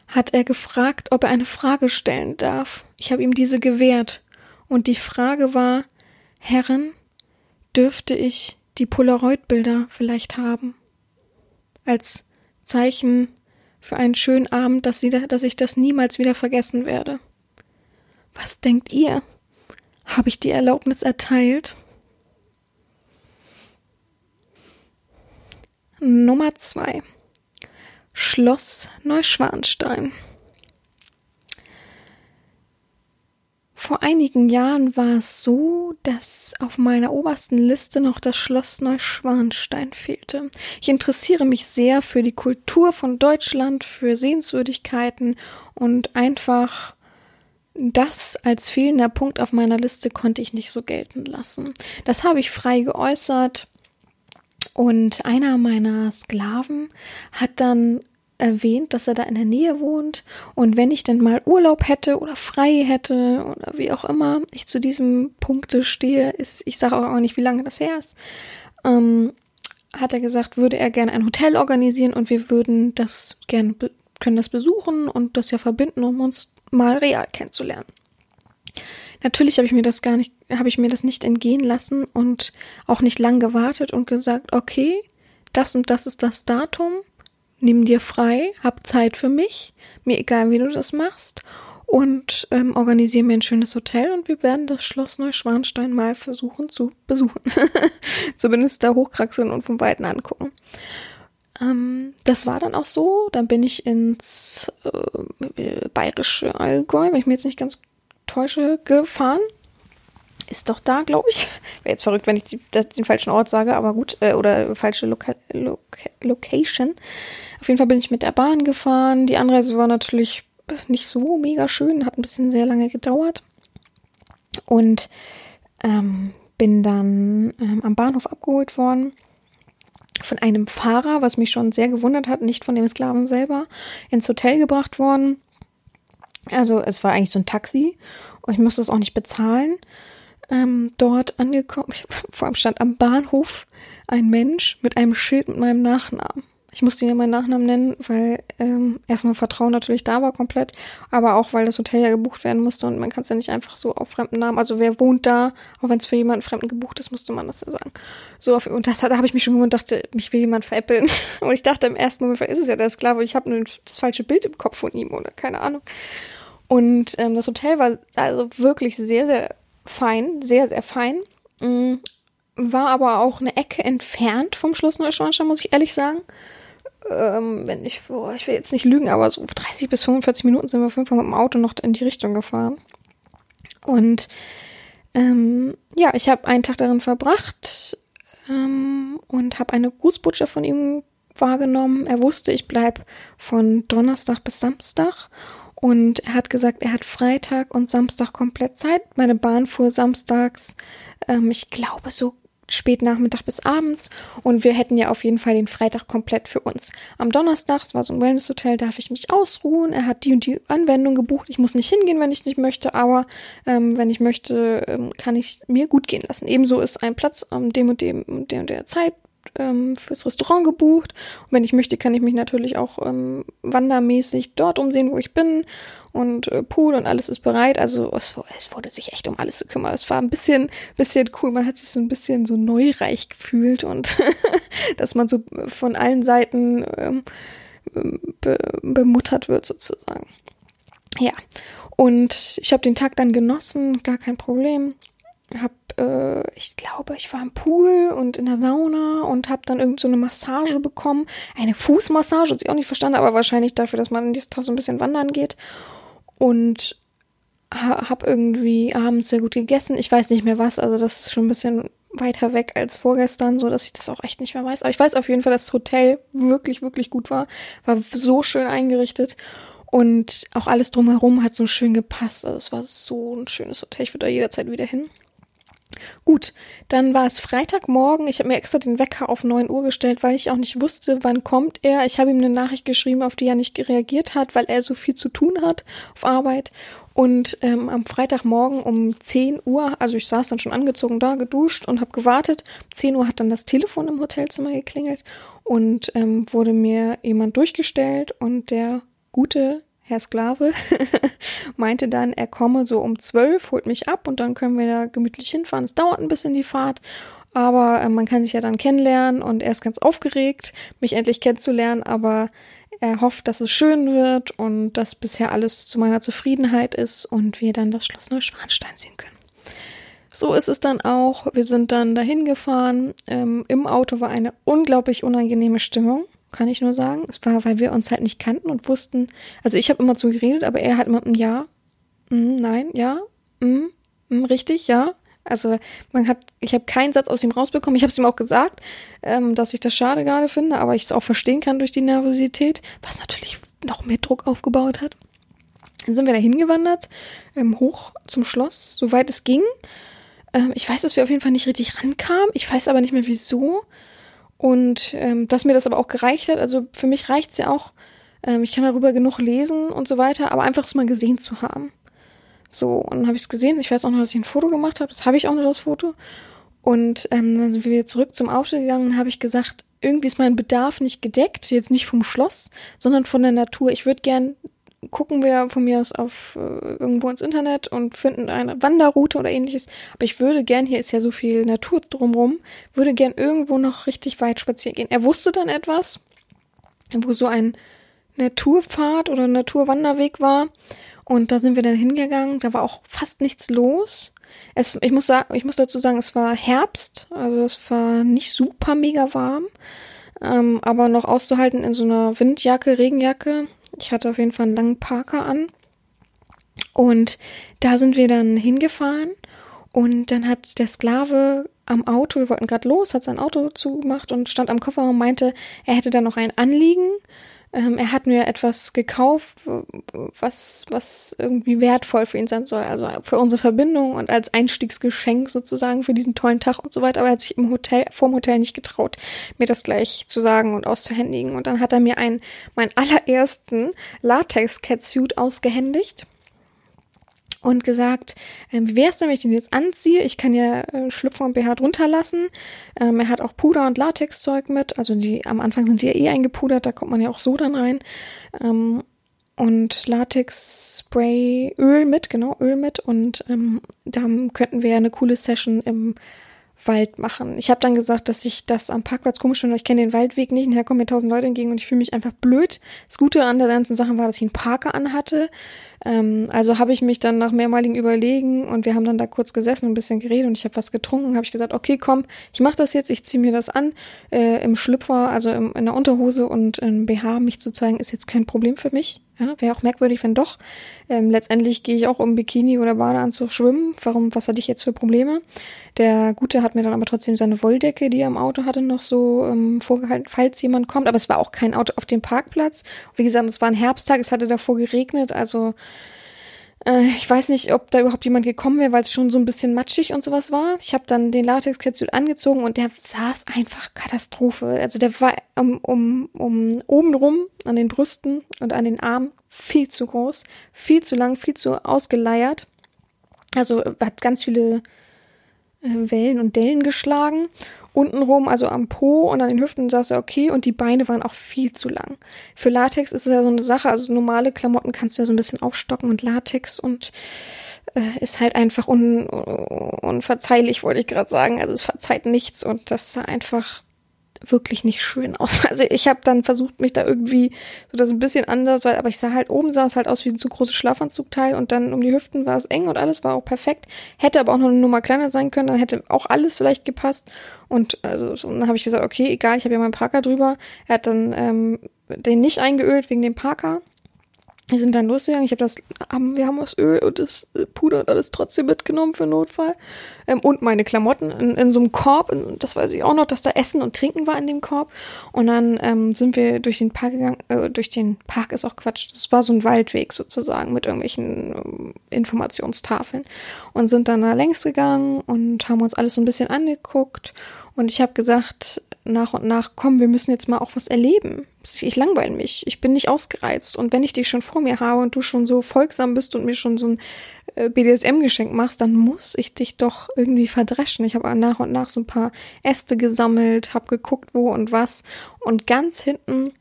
hat er gefragt, ob er eine Frage stellen darf. Ich habe ihm diese gewährt. Und die Frage war, Herren, dürfte ich die Polaroid-Bilder vielleicht haben? Als Zeichen für einen schönen Abend, dass, sie, dass ich das niemals wieder vergessen werde. Was denkt ihr? Habe ich die Erlaubnis erteilt? Nummer zwei. Schloss Neuschwanstein. Vor einigen Jahren war es so, dass auf meiner obersten Liste noch das Schloss Neuschwanstein fehlte. Ich interessiere mich sehr für die Kultur von Deutschland, für Sehenswürdigkeiten und einfach das als fehlender Punkt auf meiner Liste konnte ich nicht so gelten lassen. Das habe ich frei geäußert und einer meiner Sklaven hat dann erwähnt, dass er da in der Nähe wohnt und wenn ich denn mal Urlaub hätte oder frei hätte oder wie auch immer ich zu diesem Punkte stehe, ist, ich sage auch nicht, wie lange das her ist, ähm, hat er gesagt, würde er gerne ein Hotel organisieren und wir würden das gerne, können das besuchen und das ja verbinden, um uns mal real kennenzulernen. Natürlich habe ich mir das gar nicht, habe ich mir das nicht entgehen lassen und auch nicht lang gewartet und gesagt, okay, das und das ist das Datum, nimm dir frei, hab Zeit für mich, mir egal, wie du das machst und ähm, organisiere mir ein schönes Hotel und wir werden das Schloss Neuschwanstein mal versuchen zu besuchen. <laughs> Zumindest da hochkraxeln und vom Weiten angucken. Ähm, das war dann auch so. Dann bin ich ins äh, bayerische Allgäu, wenn ich mir jetzt nicht ganz täusche, gefahren. Ist doch da, glaube ich. <laughs> Wäre jetzt verrückt, wenn ich die, den falschen Ort sage, aber gut. Äh, oder falsche Loca Loca Location. Auf jeden Fall bin ich mit der Bahn gefahren. Die Anreise war natürlich nicht so mega schön, hat ein bisschen sehr lange gedauert. Und ähm, bin dann ähm, am Bahnhof abgeholt worden von einem Fahrer, was mich schon sehr gewundert hat, nicht von dem Sklaven selber, ins Hotel gebracht worden. Also es war eigentlich so ein Taxi und ich musste es auch nicht bezahlen. Ähm, dort angekommen, <laughs> vor allem stand am Bahnhof ein Mensch mit einem Schild mit meinem Nachnamen. Ich musste ja meinen Nachnamen nennen, weil ähm, erstmal Vertrauen natürlich da war komplett, aber auch weil das Hotel ja gebucht werden musste und man kann es ja nicht einfach so auf fremden Namen, also wer wohnt da, auch wenn es für jemanden Fremden gebucht ist, musste man das ja sagen. So auf, und das da habe ich mich schon gewundert, dachte, mich will jemand veräppeln. <laughs> Und ich dachte im ersten Moment, ist es ja der Sklave, ich habe nur das falsche Bild im Kopf von ihm oder keine Ahnung. Und ähm, das Hotel war also wirklich sehr, sehr fein, sehr, sehr fein. Mhm. War aber auch eine Ecke entfernt vom Schloss Neuschwanstein, muss ich ehrlich sagen ähm, wenn ich, boah, ich will jetzt nicht lügen, aber so 30 bis 45 Minuten sind wir auf jeden Fall mit dem Auto noch in die Richtung gefahren. Und ähm, ja, ich habe einen Tag darin verbracht ähm, und habe eine Grußbotschaft von ihm wahrgenommen. Er wusste, ich bleib von Donnerstag bis Samstag. Und er hat gesagt, er hat Freitag und Samstag komplett Zeit. Meine Bahn fuhr samstags, ähm, ich glaube, so spät Nachmittag bis abends und wir hätten ja auf jeden Fall den Freitag komplett für uns. Am Donnerstag, es war so ein Wellness-Hotel, darf ich mich ausruhen. Er hat die und die Anwendung gebucht. Ich muss nicht hingehen, wenn ich nicht möchte, aber ähm, wenn ich möchte, ähm, kann ich mir gut gehen lassen. Ebenso ist ein Platz am dem und dem und der und der Zeit ähm, fürs Restaurant gebucht. Und wenn ich möchte, kann ich mich natürlich auch ähm, wandermäßig dort umsehen, wo ich bin. Und äh, Pool und alles ist bereit. Also es, es, wurde sich echt um alles gekümmert. Es war ein bisschen, bisschen cool. Man hat sich so ein bisschen so neureich gefühlt und <laughs> dass man so von allen Seiten ähm, be bemuttert wird sozusagen. Ja, und ich habe den Tag dann genossen, gar kein Problem habe, äh, ich glaube, ich war im Pool und in der Sauna und habe dann irgend so eine Massage bekommen. Eine Fußmassage, hat ich auch nicht verstanden, aber wahrscheinlich dafür, dass man in diesem Tag so ein bisschen wandern geht. Und ha habe irgendwie abends sehr gut gegessen. Ich weiß nicht mehr was, also das ist schon ein bisschen weiter weg als vorgestern, so dass ich das auch echt nicht mehr weiß. Aber ich weiß auf jeden Fall, dass das Hotel wirklich, wirklich gut war. War so schön eingerichtet. Und auch alles drumherum hat so schön gepasst. Also es war so ein schönes Hotel. Ich würde da jederzeit wieder hin. Gut, dann war es Freitagmorgen. Ich habe mir extra den Wecker auf 9 Uhr gestellt, weil ich auch nicht wusste, wann kommt er. Ich habe ihm eine Nachricht geschrieben, auf die er nicht reagiert hat, weil er so viel zu tun hat auf Arbeit. Und ähm, am Freitagmorgen um 10 Uhr, also ich saß dann schon angezogen da, geduscht und habe gewartet. Um 10 Uhr hat dann das Telefon im Hotelzimmer geklingelt und ähm, wurde mir jemand durchgestellt und der gute Herr Sklave <laughs> meinte dann, er komme so um zwölf, holt mich ab und dann können wir da gemütlich hinfahren. Es dauert ein bisschen die Fahrt, aber äh, man kann sich ja dann kennenlernen und er ist ganz aufgeregt, mich endlich kennenzulernen, aber er hofft, dass es schön wird und dass bisher alles zu meiner Zufriedenheit ist und wir dann das Schloss Neuschwanstein sehen können. So ist es dann auch. Wir sind dann dahin gefahren. Ähm, Im Auto war eine unglaublich unangenehme Stimmung kann ich nur sagen. Es war, weil wir uns halt nicht kannten und wussten, also ich habe immer zu geredet, aber er hat immer ein Ja, mm, nein, ja, mm, mm, richtig, ja. Also man hat, ich habe keinen Satz aus ihm rausbekommen. Ich habe es ihm auch gesagt, ähm, dass ich das schade gerade finde, aber ich es auch verstehen kann durch die Nervosität, was natürlich noch mehr Druck aufgebaut hat. Dann sind wir da hingewandert, ähm, hoch zum Schloss, soweit es ging. Ähm, ich weiß, dass wir auf jeden Fall nicht richtig rankamen. Ich weiß aber nicht mehr wieso. Und ähm, dass mir das aber auch gereicht hat, also für mich reicht's ja auch, ähm, ich kann darüber genug lesen und so weiter, aber einfach es mal gesehen zu haben. So, und dann habe ich es gesehen. Ich weiß auch noch, dass ich ein Foto gemacht habe. Das habe ich auch noch, das Foto. Und ähm, dann sind wir wieder zurück zum Auto gegangen und habe ich gesagt, irgendwie ist mein Bedarf nicht gedeckt, jetzt nicht vom Schloss, sondern von der Natur. Ich würde gern gucken wir von mir aus auf äh, irgendwo ins Internet und finden eine Wanderroute oder ähnliches. Aber ich würde gern, hier ist ja so viel Natur drumrum, würde gern irgendwo noch richtig weit spazieren gehen. Er wusste dann etwas, wo so ein Naturpfad oder Naturwanderweg war. Und da sind wir dann hingegangen. Da war auch fast nichts los. Es, ich muss sagen, ich muss dazu sagen, es war Herbst, also es war nicht super mega warm, ähm, aber noch auszuhalten in so einer Windjacke, Regenjacke. Ich hatte auf jeden Fall einen langen Parker an. Und da sind wir dann hingefahren und dann hat der Sklave am Auto, wir wollten gerade los, hat sein Auto zugemacht und stand am Kofferraum und meinte, er hätte da noch ein Anliegen Ähm, er hat mir etwas gekauft, was, was irgendwie wertvoll für ihn sein soll, also für unsere Verbindung und als Einstiegsgeschenk sozusagen für diesen tollen Tag und so weiter. Aber er hat sich im Hotel, vorm Hotel nicht getraut, mir das gleich zu sagen und auszuhändigen. Und dann hat er mir einen, meinen allerersten Latex-Catsuit ausgehändigt und gesagt, ähm, wie wäre es denn, wenn ich den jetzt anziehe? Ich kann ja äh, Schlüpfer und BH drunter lassen. Ähm, er hat auch Puder und Latexzeug mit. Also die am Anfang sind die ja eh eingepudert, da kommt man ja auch so dann rein. Ähm, und Latex-Spray, Öl mit, genau, Öl mit. Und ähm, da könnten wir ja eine coole Session im Wald machen. Ich habe dann gesagt, dass ich das am Parkplatz komisch finde, ich kenne den Waldweg nicht, nachher kommen mir tausend Leute entgegen und ich fühle mich einfach blöd. Das Gute an der ganzen Sache war, dass ich einen Parker anhatte. Ähm, also habe ich mich dann nach mehrmaligen Überlegen und wir haben dann da kurz gesessen und ein bisschen geredet und ich habe was getrunken, habe ich gesagt, okay, komm, ich mache das jetzt, ich ziehe mir das an. Äh, Im Schlüpfer, also im, in der Unterhose und im BH mich zu zeigen, ist jetzt kein Problem für mich. Ja, wäre auch merkwürdig, wenn doch. Ähm, letztendlich gehe ich auch im Bikini oder Badeanzug schwimmen. Warum, was hatte ich jetzt für Probleme? Der Gute hat mir dann aber trotzdem seine Wolldecke, die er im Auto hatte, noch so ähm, vorgehalten, falls jemand kommt. Aber es war auch kein Auto auf dem Parkplatz. Wie gesagt, es war ein Herbsttag, es hatte davor geregnet, also äh, ich weiß nicht, ob da überhaupt jemand gekommen wäre, weil es schon so ein bisschen matschig und sowas war. Ich habe dann den Latex-Catsuit angezogen und der saß einfach Katastrophe. Also der war um, um, um oben rum an den Brüsten und an den Armen viel zu groß, viel zu lang, viel zu ausgeleiert. Also hat ganz viele äh, Wellen und Dellen geschlagen untenrum, also am Po und an den Hüften saß er okay und die Beine waren auch viel zu lang. Für Latex ist es ja so eine Sache, also normale Klamotten kannst du ja so ein bisschen aufstocken und Latex und äh, ist halt einfach un, unverzeihlich, wollte ich gerade sagen. Also es verzeiht nichts und das sah einfach wirklich nicht schön <laughs> aus. Also ich habe dann versucht, mich da irgendwie so das ein bisschen anders, aber ich sah halt oben sah es halt aus wie ein zu großes Schlafanzugteil und dann um die Hüften war es eng und alles war auch perfekt. Hätte aber auch noch eine Nummer kleiner sein können, dann hätte auch alles vielleicht gepasst. Und also so, dann habe ich gesagt, okay, egal, ich habe ja meinen Parker drüber. Er hat dann ähm, den nicht eingeölt wegen dem Parker. Wir sind dann losgegangen. Ich habe das, haben, wir haben das Öl und das äh, Puder und alles trotzdem mitgenommen für Notfall. Ähm, und meine Klamotten in, in so einem Korb. In, das weiß ich auch noch, dass da Essen und Trinken war in dem Korb. Und dann ähm, sind wir durch den Park gegangen. Äh, durch den Park ist auch Quatsch. Das war so ein Waldweg sozusagen mit irgendwelchen ähm, Informationstafeln. Und sind dann da längs gegangen und haben uns alles so ein bisschen angeguckt. Und ich habe gesagt, nach und nach, komm, wir müssen jetzt mal auch was erleben. Ich langweile mich. Ich bin nicht ausgereizt. Und wenn ich dich schon vor mir habe und du schon so folgsam bist und mir schon so ein äh, BDSM-Geschenk machst, dann muss ich dich doch irgendwie verdreschen. Ich habe nach und nach so ein paar Äste gesammelt, habe geguckt, wo und was. Und ganz hinten,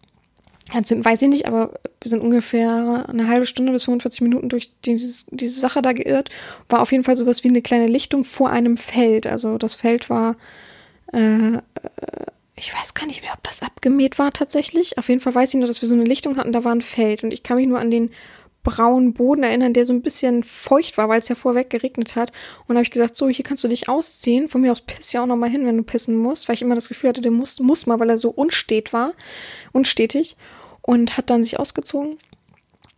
ganz hinten weiß ich nicht, aber wir sind ungefähr eine halbe Stunde bis 45 Minuten durch dieses, diese Sache da geirrt. War auf jeden Fall sowas wie eine kleine Lichtung vor einem Feld. Also das Feld war äh, ich weiß gar nicht mehr, ob das abgemäht war tatsächlich. Auf jeden Fall weiß ich nur, dass wir so eine Lichtung hatten, da war ein Feld. Und ich kann mich nur an den braunen Boden erinnern, der so ein bisschen feucht war, weil es ja vorweg geregnet hat. Und habe ich gesagt, so, hier kannst du dich ausziehen. Von mir aus piss ja auch noch mal hin, wenn du pissen musst, weil ich immer das Gefühl hatte, der muss, muss mal, weil er so unstet war, unstetig. Und hat dann sich ausgezogen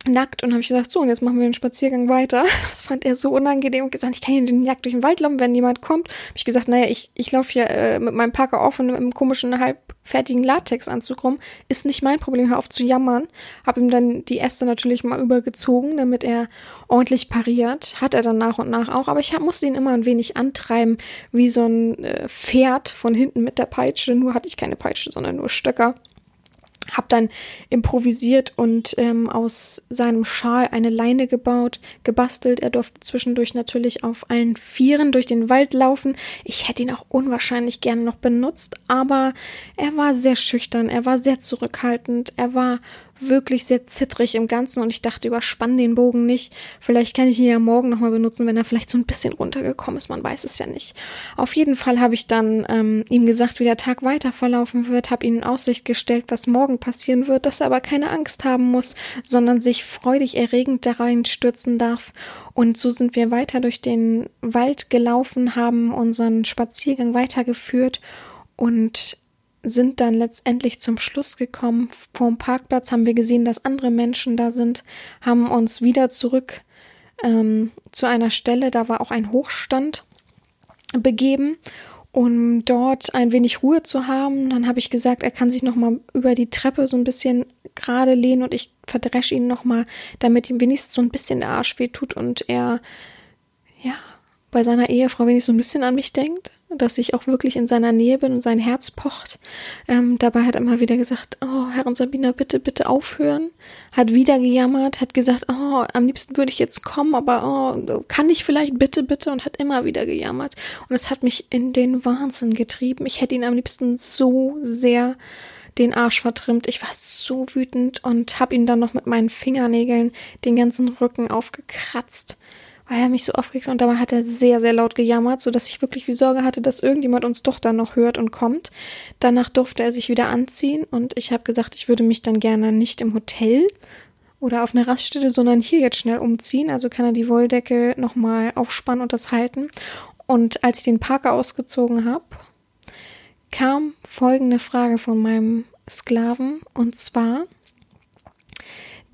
nackt und habe ich gesagt, so, und jetzt machen wir den Spaziergang weiter. <laughs> Das fand er so unangenehm und gesagt, ich kann hier den nackt durch den Wald laufen, wenn jemand kommt. Habe ich gesagt, naja, ich, ich laufe hier äh, mit meinem Parker auf und einem komischen, halbfertigen Latexanzug rum. Ist nicht mein Problem, hör auf zu jammern. Habe ihm dann die Äste natürlich mal übergezogen, damit er ordentlich pariert. Hat er dann nach und nach auch, aber ich hab, musste ihn immer ein wenig antreiben, wie so ein äh, Pferd von hinten mit der Peitsche. Nur hatte ich keine Peitsche, sondern nur Stöcker habe dann improvisiert und ähm, aus seinem Schal eine Leine gebaut, gebastelt. Er durfte zwischendurch natürlich auf allen Vieren durch den Wald laufen. Ich hätte ihn auch unwahrscheinlich gerne noch benutzt, aber er war sehr schüchtern, er war sehr zurückhaltend, er war wirklich sehr zittrig im Ganzen und ich dachte, überspann den Bogen nicht. Vielleicht kann ich ihn ja morgen nochmal benutzen, wenn er vielleicht so ein bisschen runtergekommen ist. Man weiß es ja nicht. Auf jeden Fall habe ich dann ähm, ihm gesagt, wie der Tag weiter verlaufen wird, habe ihm in Aussicht gestellt, was morgen passieren wird, dass er aber keine Angst haben muss, sondern sich freudig erregend da reinstürzen darf. Und so sind wir weiter durch den Wald gelaufen, haben unseren Spaziergang weitergeführt und sind dann letztendlich zum Schluss gekommen. Vorm Parkplatz haben wir gesehen, dass andere Menschen da sind, haben uns wieder zurück ähm, zu einer Stelle, da war auch ein Hochstand begeben um dort ein wenig Ruhe zu haben. Dann habe ich gesagt, er kann sich noch mal über die Treppe so ein bisschen gerade lehnen und ich verdresche ihn noch mal, damit ihm wenigstens so ein bisschen der Arsch weh tut und er ja bei seiner Ehefrau wenigstens so ein bisschen an mich denkt dass ich auch wirklich in seiner Nähe bin und sein Herz pocht. Ähm, dabei hat er immer wieder gesagt, oh, Herr und Sabina, bitte, bitte aufhören. Hat wieder gejammert, hat gesagt, oh, am liebsten würde ich jetzt kommen, aber oh, kann ich vielleicht bitte, bitte und hat immer wieder gejammert. Und es hat mich in den Wahnsinn getrieben. Ich hätte ihn am liebsten so sehr den Arsch vertrimmt. Ich war so wütend und habe ihn dann noch mit meinen Fingernägeln den ganzen Rücken aufgekratzt weil er mich so aufgeregt und dabei hat er sehr, sehr laut gejammert, so dass ich wirklich die Sorge hatte, dass irgendjemand uns doch dann noch hört und kommt. Danach durfte er sich wieder anziehen und ich habe gesagt, ich würde mich dann gerne nicht im Hotel oder auf einer Raststätte, sondern hier jetzt schnell umziehen. Also kann er die Wolldecke nochmal aufspannen und das halten. Und als ich den Parker ausgezogen habe, kam folgende Frage von meinem Sklaven und zwar,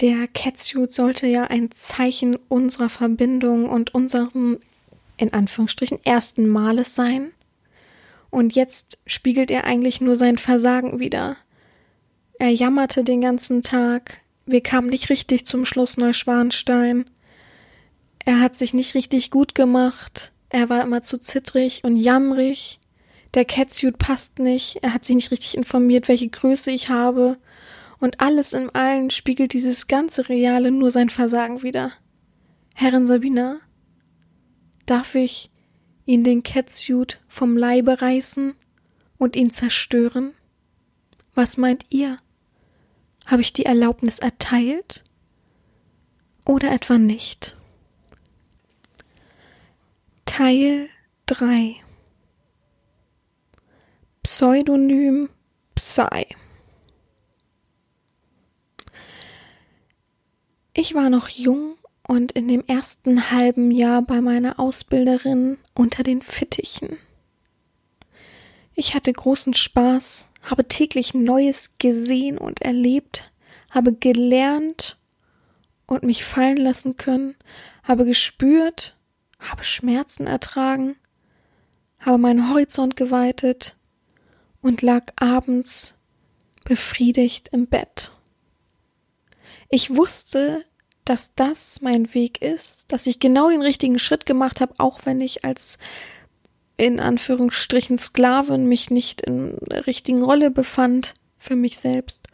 der Catsuit sollte ja ein Zeichen unserer Verbindung und unserem, in Anführungsstrichen, ersten Males sein. Und jetzt spiegelt er eigentlich nur sein Versagen wieder. Er jammerte den ganzen Tag. Wir kamen nicht richtig zum Schloss Neuschwanstein. Er hat sich nicht richtig gut gemacht. Er war immer zu zittrig und jammrig. Der Catsuit passt nicht. Er hat sich nicht richtig informiert, welche Größe ich habe und alles in allen spiegelt dieses ganze Reale nur sein Versagen wider. Herrin Sabina, darf ich ihn den Catsuit vom Leibe reißen und ihn zerstören? Was meint ihr? Habe ich die Erlaubnis erteilt? Oder etwa nicht? Teil 3 Pseudonym Psy Ich war noch jung und in dem ersten halben Jahr bei meiner Ausbilderin unter den Fittichen. Ich hatte großen Spaß, habe täglich Neues gesehen und erlebt, habe gelernt und mich fallen lassen können, habe gespürt, habe Schmerzen ertragen, habe meinen Horizont geweitet und lag abends befriedigt im Bett. Ich wusste, dass das mein Weg ist, dass ich genau den richtigen Schritt gemacht habe, auch wenn ich als in Anführungsstrichen Sklavin mich nicht in der richtigen Rolle befand für mich selbst.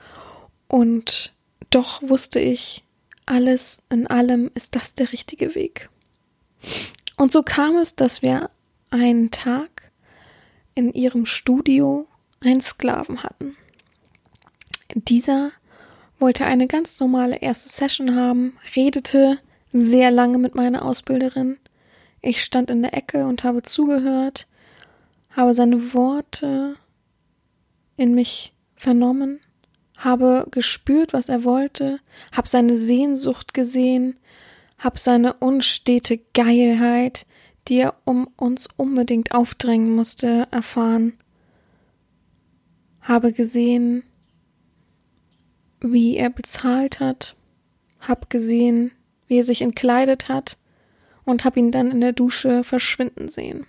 Und doch wusste ich, alles in allem ist das der richtige Weg. Und so kam es, dass wir einen Tag in ihrem Studio einen Sklaven hatten. Dieser wollte eine ganz normale erste Session haben, redete sehr lange mit meiner Ausbilderin. Ich stand in der Ecke und habe zugehört, habe seine Worte in mich vernommen, habe gespürt, was er wollte, habe seine Sehnsucht gesehen, habe seine unstete Geilheit, die er um uns unbedingt aufdrängen musste, erfahren, habe gesehen, wie er bezahlt hat, hab gesehen, wie er sich entkleidet hat und hab ihn dann in der Dusche verschwinden sehen.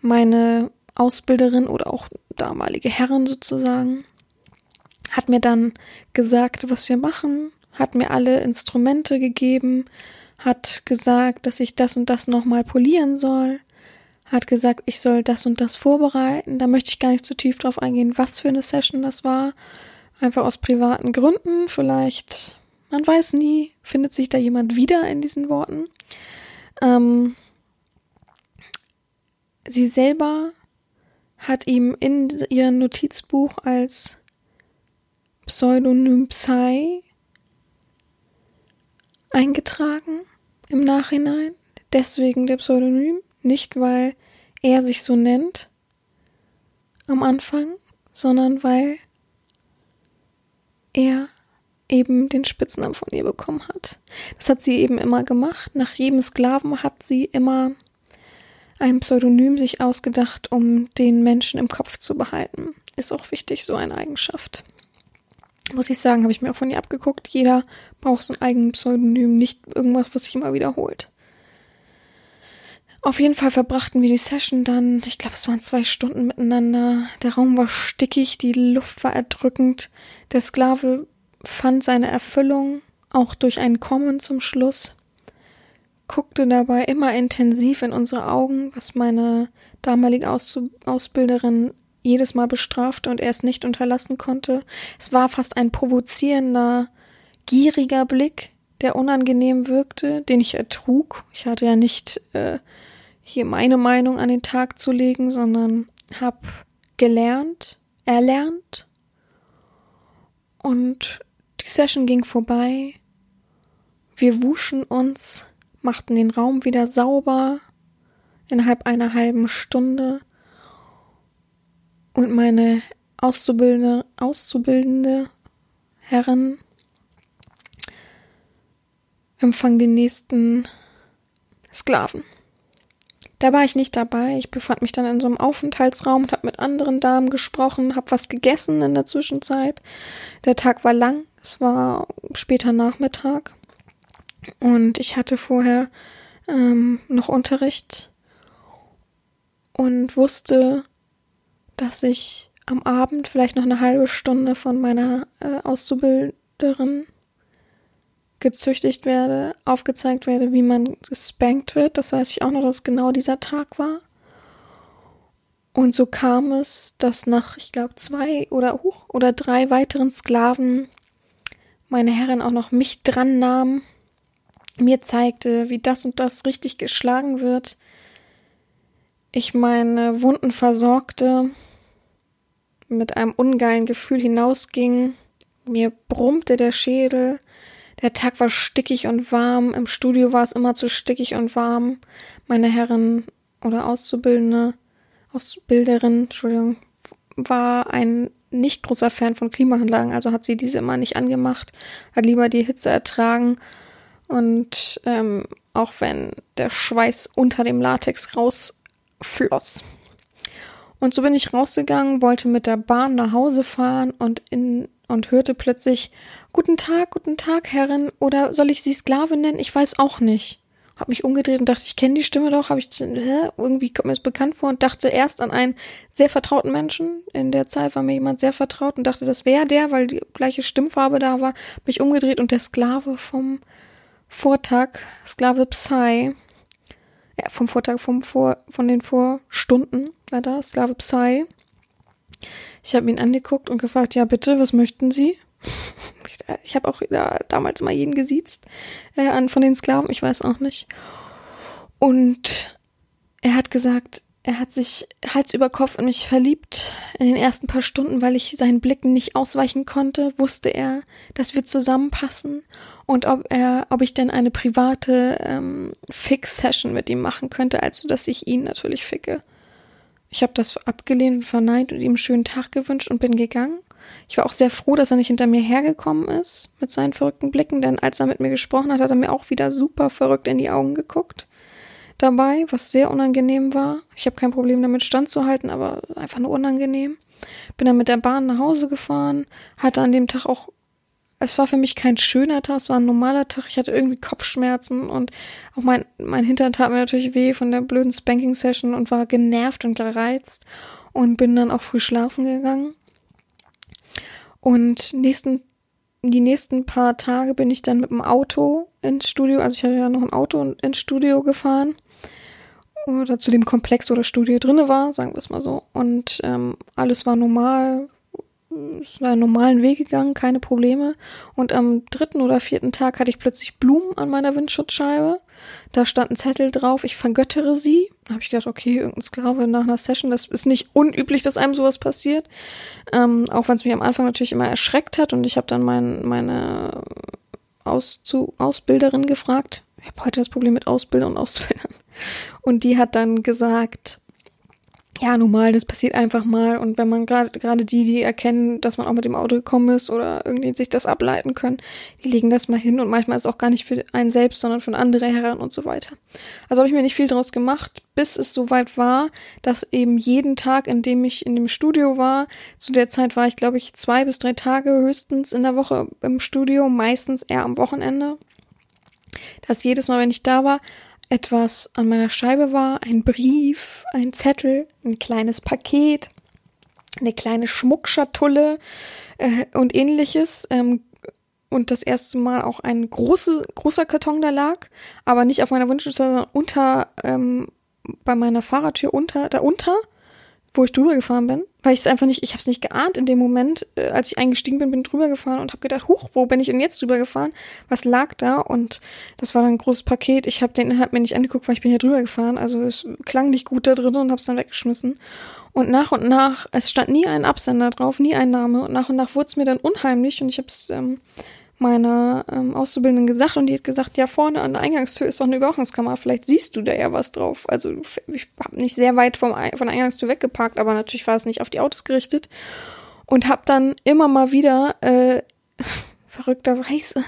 Meine Ausbilderin oder auch damalige Herrin sozusagen hat mir dann gesagt, was wir machen, hat mir alle Instrumente gegeben, hat gesagt, dass ich das und das nochmal polieren soll, hat gesagt, ich soll das und das vorbereiten. Da möchte ich gar nicht zu tief drauf eingehen, was für eine Session das war. Einfach aus privaten Gründen. Vielleicht, man weiß nie, findet sich da jemand wieder in diesen Worten. Ähm, sie selber hat ihm in ihrem Notizbuch als Pseudonym Psy eingetragen im Nachhinein. Deswegen der Pseudonym, nicht weil er sich so nennt am Anfang, sondern weil er eben den Spitznamen von ihr bekommen hat. Das hat sie eben immer gemacht. Nach jedem Sklaven hat sie immer ein Pseudonym sich ausgedacht, um den Menschen im Kopf zu behalten. Ist auch wichtig, so eine Eigenschaft. Muss ich sagen, habe ich mir auch von ihr abgeguckt. Jeder braucht so ein eigenes Pseudonym, nicht irgendwas, was sich immer wiederholt. Auf jeden Fall verbrachten wir die Session dann, ich glaube, es waren zwei Stunden miteinander. Der Raum war stickig, die Luft war erdrückend. Der Sklave fand seine Erfüllung auch durch ein Kommen zum Schluss, guckte dabei immer intensiv in unsere Augen, was meine damalige Aus Ausbilderin jedes Mal bestrafte und er es nicht unterlassen konnte. Es war fast ein provozierender, gieriger Blick, der unangenehm wirkte, den ich ertrug. Ich hatte ja nicht äh, hier meine Meinung an den Tag zu legen, sondern habe gelernt, erlernt. Und die Session ging vorbei. Wir wuschen uns, machten den Raum wieder sauber innerhalb einer halben Stunde. Und meine Auszubildende, Auszubildende Herren empfangen den nächsten Sklaven. Da war ich nicht dabei. Ich befand mich dann in so einem Aufenthaltsraum und habe mit anderen Damen gesprochen, habe was gegessen in der Zwischenzeit. Der Tag war lang, es war später Nachmittag und ich hatte vorher ähm, noch Unterricht und wusste, dass ich am Abend vielleicht noch eine halbe Stunde von meiner äh, Auszubilderin gezüchtigt werde, aufgezeigt werde, wie man gespankt wird. Das weiß ich auch noch, dass genau dieser Tag war. Und so kam es, dass nach, ich glaube, zwei oder hoch oder drei weiteren Sklaven meine Herrin auch noch mich dran nahm, mir zeigte, wie das und das richtig geschlagen wird. Ich meine Wunden versorgte, mit einem ungeilen Gefühl hinausging, mir brummte der Schädel, der Tag war stickig und warm. Im Studio war es immer zu stickig und warm. Meine Herrin oder Auszubildende, Ausbilderin, Entschuldigung, war ein nicht großer Fan von Klimaanlagen, also hat sie diese immer nicht angemacht, hat lieber die Hitze ertragen und ähm, auch wenn der Schweiß unter dem Latex rausfloss. Und so bin ich rausgegangen, wollte mit der Bahn nach Hause fahren und in und hörte plötzlich Guten Tag, guten Tag, Herrin, oder soll ich Sie Sklave nennen? Ich weiß auch nicht. Hab mich umgedreht und dachte, ich kenne die Stimme doch, habe ich hä? irgendwie kommt mir das bekannt vor und dachte erst an einen sehr vertrauten Menschen. In der Zeit war mir jemand sehr vertraut und dachte, das wäre der, weil die gleiche Stimmfarbe da war. Hab mich umgedreht und der Sklave vom Vortag, Sklave Psy, ja, vom Vortag, vom Vor, von den Vorstunden war da, Sklave Psy. Ich habe ihn angeguckt und gefragt, ja bitte, was möchten Sie? <laughs> Ich habe auch ja, damals mal jeden gesiezt äh, von den Sklaven, ich weiß auch nicht. Und er hat gesagt, er hat sich Hals über Kopf in mich verliebt. In den ersten paar Stunden, weil ich seinen Blicken nicht ausweichen konnte, wusste er, dass wir zusammenpassen und ob er, ob ich denn eine private ähm, Fix-Session mit ihm machen könnte, also dass ich ihn natürlich ficke. Ich habe das abgelehnt und verneint und ihm einen schönen Tag gewünscht und bin gegangen. Ich war auch sehr froh, dass er nicht hinter mir hergekommen ist mit seinen verrückten Blicken, denn als er mit mir gesprochen hat, hat er mir auch wieder super verrückt in die Augen geguckt. Dabei, was sehr unangenehm war. Ich habe kein Problem damit standzuhalten, aber einfach nur unangenehm. Bin dann mit der Bahn nach Hause gefahren, hatte an dem Tag auch es war für mich kein schöner Tag, es war ein normaler Tag. Ich hatte irgendwie Kopfschmerzen und auch mein, mein Hintern tat mir natürlich weh von der blöden Spanking-Session und war genervt und gereizt und bin dann auch früh schlafen gegangen. Und nächsten, die nächsten paar Tage bin ich dann mit dem Auto ins Studio, also ich hatte ja noch ein Auto ins Studio gefahren oder zu dem Komplex, wo das Studio drinne war, sagen wir es mal so. Und ähm, alles war normal, ist einen normalen Weg gegangen, keine Probleme. Und am dritten oder vierten Tag hatte ich plötzlich Blumen an meiner Windschutzscheibe. Da stand ein Zettel drauf, ich vergöttere sie. Da habe ich gedacht, okay, irgendein Sklave nach einer Session, das ist nicht unüblich, dass einem sowas passiert. Ähm, auch wenn es mich am Anfang natürlich immer erschreckt hat und ich habe dann mein, meine Auszu Ausbilderin gefragt. Ich habe heute das Problem mit Ausbildern und Ausbildern. Und die hat dann gesagt, ja, normal, das passiert einfach mal. Und wenn man gerade gerade die, die erkennen, dass man auch mit dem Auto gekommen ist oder irgendwie sich das ableiten können, die legen das mal hin und manchmal ist es auch gar nicht für einen selbst, sondern für andere Herren und so weiter. Also habe ich mir nicht viel draus gemacht, bis es soweit war, dass eben jeden Tag, in dem ich in dem Studio war, zu der Zeit war ich, glaube ich, zwei bis drei Tage höchstens in der Woche im Studio, meistens eher am Wochenende, dass jedes Mal, wenn ich da war, etwas an meiner Scheibe war, ein Brief, ein Zettel, ein kleines Paket, eine kleine Schmuckschatulle äh, und ähnliches. Ähm, und das erste Mal auch ein große, großer Karton da lag, aber nicht auf meiner Wunschliste, sondern unter, ähm, bei meiner Fahrradtür unter, da unter, wo ich drüber gefahren bin, weil ich es einfach nicht, ich habe es nicht geahnt in dem Moment, äh, als ich eingestiegen bin, bin drüber gefahren und habe gedacht, huch, wo bin ich denn jetzt drüber gefahren? Was lag da? Und das war dann ein großes Paket. Ich habe den Inhalt mir nicht angeguckt, weil ich bin hier drüber gefahren. Also es klang nicht gut da drin und habe es dann weggeschmissen. Und nach und nach, es stand nie ein Absender drauf, nie ein Name. Und nach und nach wurde es mir dann unheimlich und ich habe es ähm, meiner ähm, Auszubildenden gesagt und die hat gesagt, ja, vorne an der Eingangstür ist doch eine Überwachungskamera, vielleicht siehst du da ja was drauf. Also ich habe nicht sehr weit vom, von der Eingangstür weggeparkt, aber natürlich war es nicht auf die Autos gerichtet und habe dann immer mal wieder äh, <laughs> verrückterweise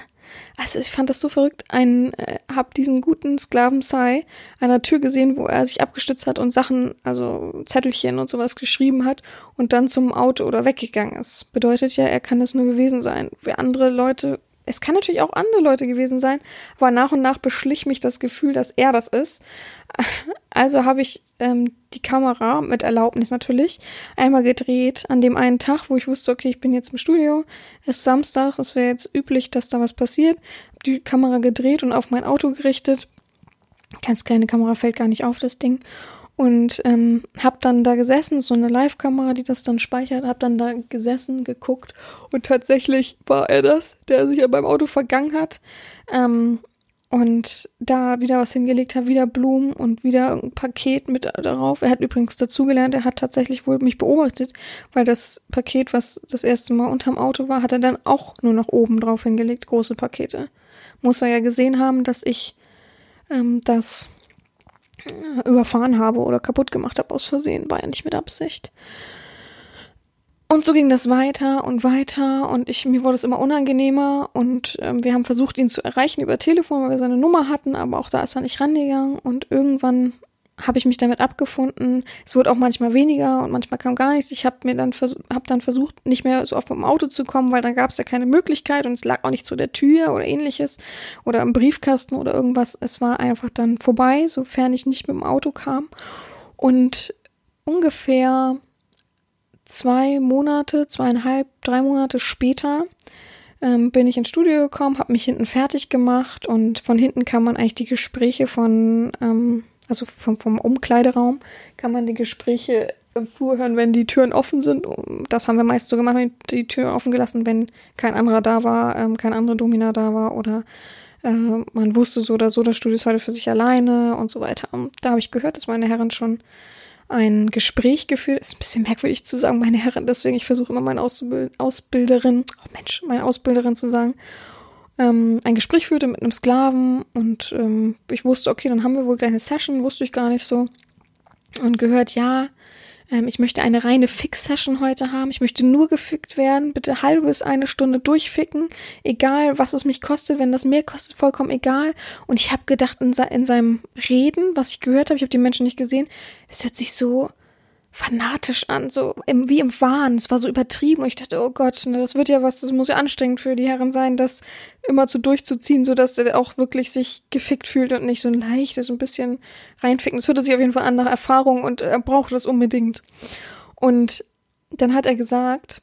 also ich fand das so verrückt. Ein, äh, hab diesen guten Sklaven Sai an der Tür gesehen, wo er sich abgestützt hat und Sachen, also Zettelchen und sowas geschrieben hat und dann zum Auto oder weggegangen ist. Bedeutet ja, er kann das nur gewesen sein. Wie andere Leute, es kann natürlich auch andere Leute gewesen sein, aber nach und nach beschlich mich das Gefühl, dass er das ist. Also habe ich ähm, die Kamera mit Erlaubnis natürlich einmal gedreht an dem einen Tag, wo ich wusste, okay, ich bin jetzt im Studio, es ist Samstag, es wäre jetzt üblich, dass da was passiert. Die Kamera gedreht und auf mein Auto gerichtet. Ganz kleine Kamera fällt gar nicht auf, das Ding. Und ähm, hab dann da gesessen, so eine Live-Kamera, die das dann speichert, hab dann da gesessen, geguckt und tatsächlich war er das, der sich ja beim Auto vergangen hat. Ähm, und da wieder was hingelegt hat, wieder Blumen und wieder ein Paket mit darauf. Er hat übrigens dazugelernt, er hat tatsächlich wohl mich beobachtet, weil das Paket, was das erste Mal unterm Auto war, hat er dann auch nur noch oben drauf hingelegt, große Pakete. Muss er ja gesehen haben, dass ich ähm, das äh, überfahren habe oder kaputt gemacht habe aus Versehen, war ja nicht mit Absicht. Und so ging das weiter und weiter und ich, mir wurde es immer unangenehmer und ähm, wir haben versucht, ihn zu erreichen über Telefon, weil wir seine Nummer hatten, aber auch da ist er nicht rangegangen und irgendwann habe ich mich damit abgefunden. Es wurde auch manchmal weniger und manchmal kam gar nichts. Ich habe mir dann hab dann versucht, nicht mehr so oft mit dem Auto zu kommen, weil dann gab es ja keine Möglichkeit und es lag auch nicht zu der Tür oder ähnliches oder im Briefkasten oder irgendwas. Es war einfach dann vorbei, sofern ich nicht mit dem Auto kam. Und ungefähr zwei Monate, zweieinhalb, drei Monate später ähm, bin ich ins Studio gekommen, habe mich hinten fertig gemacht und von hinten kann man eigentlich die Gespräche von, ähm, also vom, vom Umkleideraum, kann man die Gespräche vorhören, wenn die Türen offen sind. Das haben wir meist so gemacht, die Tür offen gelassen, wenn kein anderer da war, ähm, kein anderer Domina da war oder äh, man wusste so oder so, das Studio ist heute für sich alleine und so weiter. Und da habe ich gehört, dass meine Herren schon ein Gespräch geführt. Ist ein bisschen merkwürdig zu sagen, meine Herren, deswegen ich versuche immer meine Ausbild Ausbilderin, oh Mensch, meine Ausbilderin zu sagen, ähm, ein Gespräch führte mit einem Sklaven und ähm, ich wusste, okay, dann haben wir wohl gleich eine Session, wusste ich gar nicht so. Und gehört, ja, ähm, ich möchte eine reine Fix-Session heute haben. Ich möchte nur gefickt werden. Bitte halbe bis eine Stunde durchficken. Egal, was es mich kostet. Wenn das mehr kostet, vollkommen egal. Und ich habe gedacht, in, in seinem Reden, was ich gehört habe, ich habe die Menschen nicht gesehen, es hört sich so fanatisch an, so im, wie im Wahn. Es war so übertrieben und ich dachte, oh Gott, ne, das wird ja was, das muss ja anstrengend für die Herren sein, das immer zu durchzuziehen, so dass der auch wirklich sich gefickt fühlt und nicht so ein leichtes, so ein bisschen reinficken. Das hörte sich auf jeden Fall an nach Erfahrung und er braucht das unbedingt. Und dann hat er gesagt,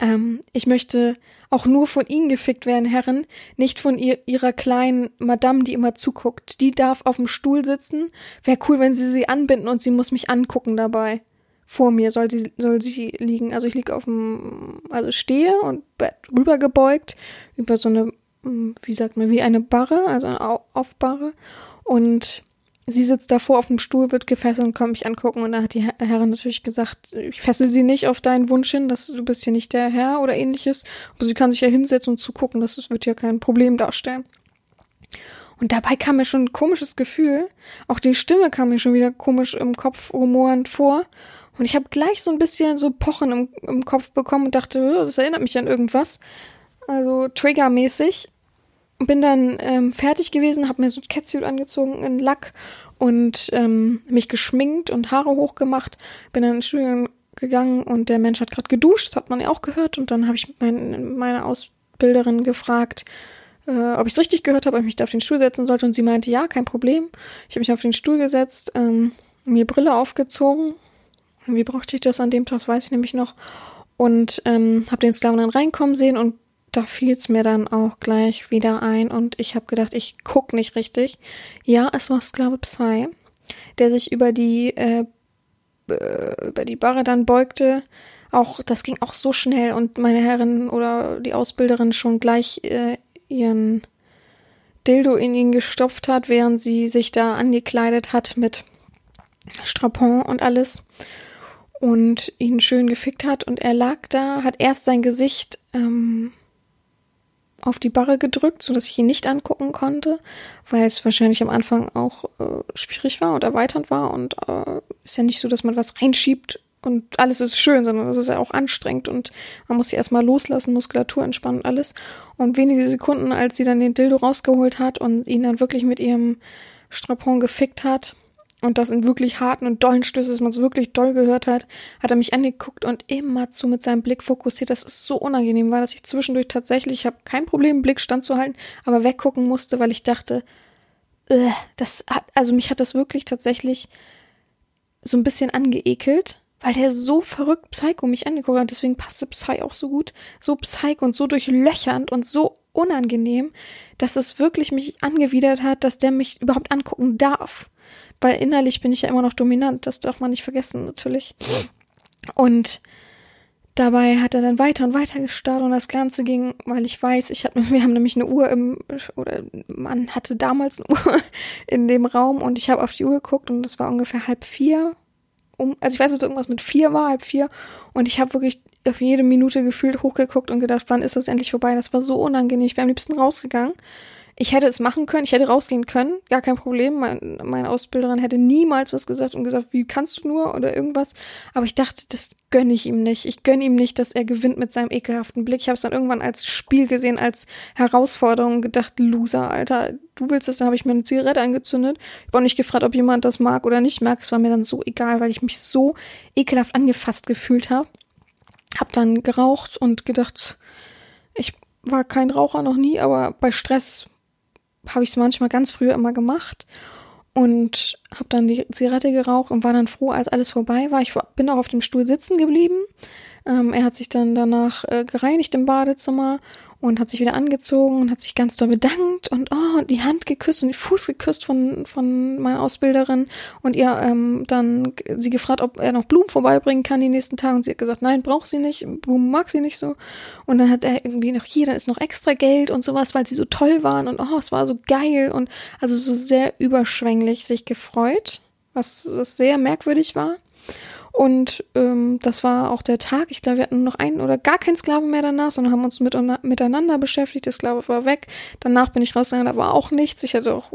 ähm, ich möchte auch nur von ihnen gefickt werden, Herren, nicht von ihr, ihrer kleinen Madame, die immer zuguckt. Die darf auf dem Stuhl sitzen. Wäre cool, wenn sie sie anbinden und sie muss mich angucken dabei. Vor mir soll sie, soll sie liegen. Also ich liege auf dem, also stehe und rübergebeugt über so eine, hm, wie sagt man, wie eine Barre, also eine Aufbarre. Und sie sitzt davor auf dem Stuhl, wird gefesselt und kommt mich angucken. Und da hat die Herrin natürlich gesagt, ich fessel sie nicht auf deinen Wunsch hin, dass du bist hier nicht der Herr oder ähnliches. Aber sie kann sich ja hinsetzen und zugucken, das wird ja kein Problem darstellen. Und dabei kam mir schon ein komisches Gefühl. Auch die Stimme kam mir schon wieder komisch im Kopf rumorend vor. Und ich habe gleich so ein bisschen so Pochen im, im Kopf bekommen und dachte, oh, das erinnert mich an irgendwas. Also triggermäßig bin dann ähm, fertig gewesen, habe mir so ein Catsuit angezogen in Lack und ähm, mich geschminkt und Haare hochgemacht, bin dann ins Studio gegangen und der Mensch hat gerade geduscht, das hat man ja auch gehört und dann habe ich mein, meine Ausbilderin gefragt, äh, ob ich es richtig gehört habe, ob ich mich da auf den Stuhl setzen sollte. Und sie meinte, ja, kein Problem. Ich habe mich auf den Stuhl gesetzt, ähm, mir Brille aufgezogen. Wie brauchte ich das an dem Tag, das weiß ich nämlich noch. Und ähm, habe den Sklaven dann reinkommen sehen und da fiel es mir dann auch gleich wieder ein und ich habe gedacht, ich guck nicht richtig. Ja, es war Sklave Psy, der sich über die äh, über die Barre dann beugte. Auch das ging auch so schnell und meine Herrin oder die Ausbilderin schon gleich äh, ihren Dildo in ihn gestopft hat, während sie sich da angekleidet hat mit Strapon und alles und ihn schön gefickt hat und er lag da, hat erst sein Gesicht ähm, auf die Barre gedrückt, so dass ich ihn nicht angucken konnte, weil es wahrscheinlich am Anfang auch äh, schwierig war und erweiternd war und äh, ist ja nicht so, dass man was reinschiebt und alles ist schön, sondern das ist ja auch anstrengend und man muss sie erstmal loslassen, Muskulatur entspannen und alles. Und wenige Sekunden, als sie dann den Dildo rausgeholt hat und ihn dann wirklich mit ihrem Strapon gefickt hat, und das in wirklich harten und dollen Stößen, dass man es wirklich doll gehört hat, hat er mich angeguckt und immer zu mit seinem Blick fokussiert, dass es so unangenehm war, dass ich zwischendurch tatsächlich, ich habe kein Problem, Blick standzuhalten, aber weggucken musste, weil ich dachte, äh, das hat, also mich hat das wirklich tatsächlich so ein bisschen angeekelt, weil der so verrückt Psycho mich angeguckt hat, deswegen passte Psy auch so gut, so Psycho und so durchlöchernd und so unangenehm, dass es wirklich mich angewidert hat, dass der mich überhaupt angucken darf weil innerlich bin ich ja immer noch dominant, das darf man nicht vergessen, natürlich. Und dabei hat er dann weiter und weiter gestarrt und das Ganze ging, weil ich weiß, ich hatte, <laughs> wir haben nämlich eine Uhr im, oder man hatte damals eine Uhr <laughs> in dem Raum und ich habe auf die Uhr geguckt und es war ungefähr halb vier. Um, also ich weiß nicht, irgendwas mit vier war, halb vier. Und ich habe wirklich auf jede Minute gefühlt hochgeguckt und gedacht, wann ist das endlich vorbei? Das war so unangenehm. Ich wäre am liebsten rausgegangen. Ich hätte es machen können, ich hätte rausgehen können, gar kein Problem. Mein, meine Ausbilderin hätte niemals was gesagt und gesagt, wie kannst du nur oder irgendwas. Aber ich dachte, das gönne ich ihm nicht. Ich gönne ihm nicht, dass er gewinnt mit seinem ekelhaften Blick. Ich habe es dann irgendwann als Spiel gesehen, als Herausforderung gedacht, Loser, Alter, du willst das, dann habe ich mir eine Zigarette angezündet. Ich habe auch nicht gefragt, ob jemand das mag oder nicht mag. Es war mir dann so egal, weil ich mich so ekelhaft angefasst gefühlt habe. Hab dann geraucht und gedacht, ich war kein Raucher noch nie, aber bei Stress habe ich es manchmal ganz früher immer gemacht und habe dann die Zigarette geraucht und war dann froh, als alles vorbei war. Ich bin auch auf dem Stuhl sitzen geblieben. Ähm, er hat sich dann danach äh, gereinigt im Badezimmer und hat sich wieder angezogen und hat sich ganz doll bedankt und oh, die Hand geküsst und den Fuß geküsst von, von meiner Ausbilderin und ihr ähm, dann sie gefragt, ob er noch Blumen vorbeibringen kann die nächsten Tage und sie hat gesagt, nein, braucht sie nicht, Blumen mag sie nicht so und dann hat er irgendwie noch hier, dann ist noch extra Geld und sowas, weil sie so toll waren und oh, es war so geil und also so sehr überschwänglich sich gefreut, was, was sehr merkwürdig war. Und ähm, das war auch der Tag. Ich glaube, wir hatten noch einen oder gar keinen Sklaven mehr danach, sondern haben uns mit, miteinander beschäftigt. Der Sklave war weg. Danach bin ich rausgegangen, da war auch nichts. Ich hatte auch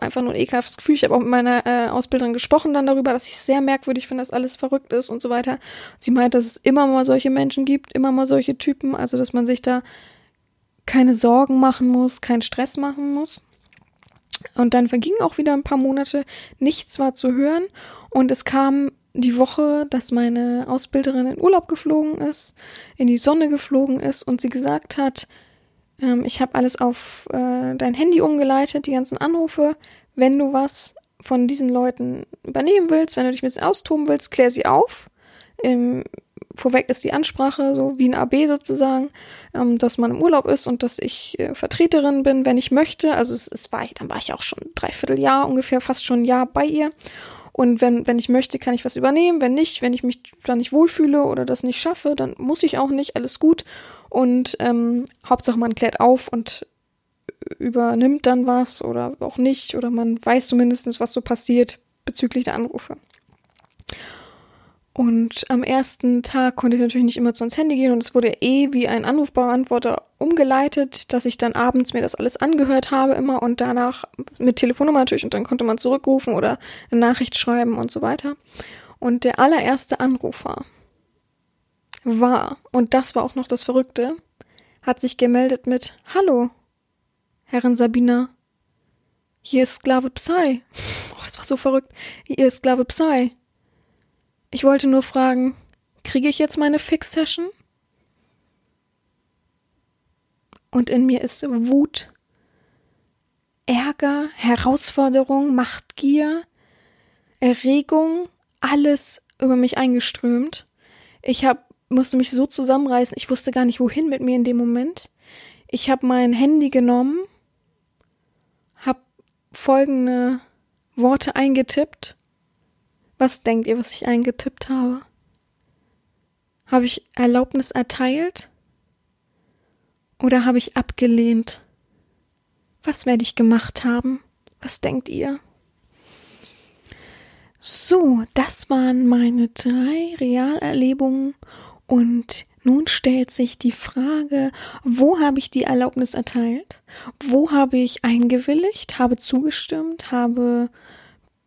einfach nur ein ekelhaftes Gefühl. Ich habe auch mit meiner äh, Ausbilderin gesprochen dann darüber, dass ich sehr merkwürdig finde, dass alles verrückt ist und so weiter. Sie meint, dass es immer mal solche Menschen gibt, immer mal solche Typen, also dass man sich da keine Sorgen machen muss, keinen Stress machen muss. Und dann vergingen auch wieder ein paar Monate, nichts war zu hören und es kam die Woche, dass meine Ausbilderin in Urlaub geflogen ist, in die Sonne geflogen ist und sie gesagt hat, ähm, ich habe alles auf äh, dein Handy umgeleitet, die ganzen Anrufe. Wenn du was von diesen Leuten übernehmen willst, wenn du dich ein bisschen austoben willst, klär sie auf. Ähm, vorweg ist die Ansprache so wie ein AB sozusagen, ähm, dass man im Urlaub ist und dass ich äh, Vertreterin bin, wenn ich möchte. Also es, es war, dann war ich auch schon dreiviertel Jahr ungefähr, fast schon ein Jahr bei ihr. Und wenn, wenn ich möchte, kann ich was übernehmen. Wenn nicht, wenn ich mich da nicht wohlfühle oder das nicht schaffe, dann muss ich auch nicht. Alles gut. Und ähm, Hauptsache man klärt auf und übernimmt dann was oder auch nicht. Oder man weiß zumindest, was so passiert bezüglich der Anrufe. Und am ersten Tag konnte ich natürlich nicht immer zu uns Handy gehen und es wurde eh wie ein Anrufbeantworter umgeleitet, dass ich dann abends mir das alles angehört habe immer und danach mit Telefonnummer natürlich und dann konnte man zurückrufen oder eine Nachricht schreiben und so weiter. Und der allererste Anrufer war, und das war auch noch das Verrückte, hat sich gemeldet mit Hallo, Herrin Sabina, hier ist Sklave Psy. <laughs> Oh, das war so verrückt. Hier ist Sklave Psy. Ich wollte nur fragen, kriege ich jetzt meine Fix-Session? Und in mir ist Wut Ärger, Herausforderung, Machtgier, Erregung, alles über mich eingeströmt. Ich hab, musste mich so zusammenreißen, ich wusste gar nicht, wohin mit mir in dem Moment. Ich habe mein Handy genommen, habe folgende Worte eingetippt. Was denkt ihr, was ich eingetippt habe? Habe ich Erlaubnis erteilt? Oder habe ich abgelehnt? Was werde ich gemacht haben? Was denkt ihr? So, das waren meine drei Realerlebungen und nun stellt sich die Frage, wo habe ich die Erlaubnis erteilt? Wo habe ich eingewilligt, habe zugestimmt, habe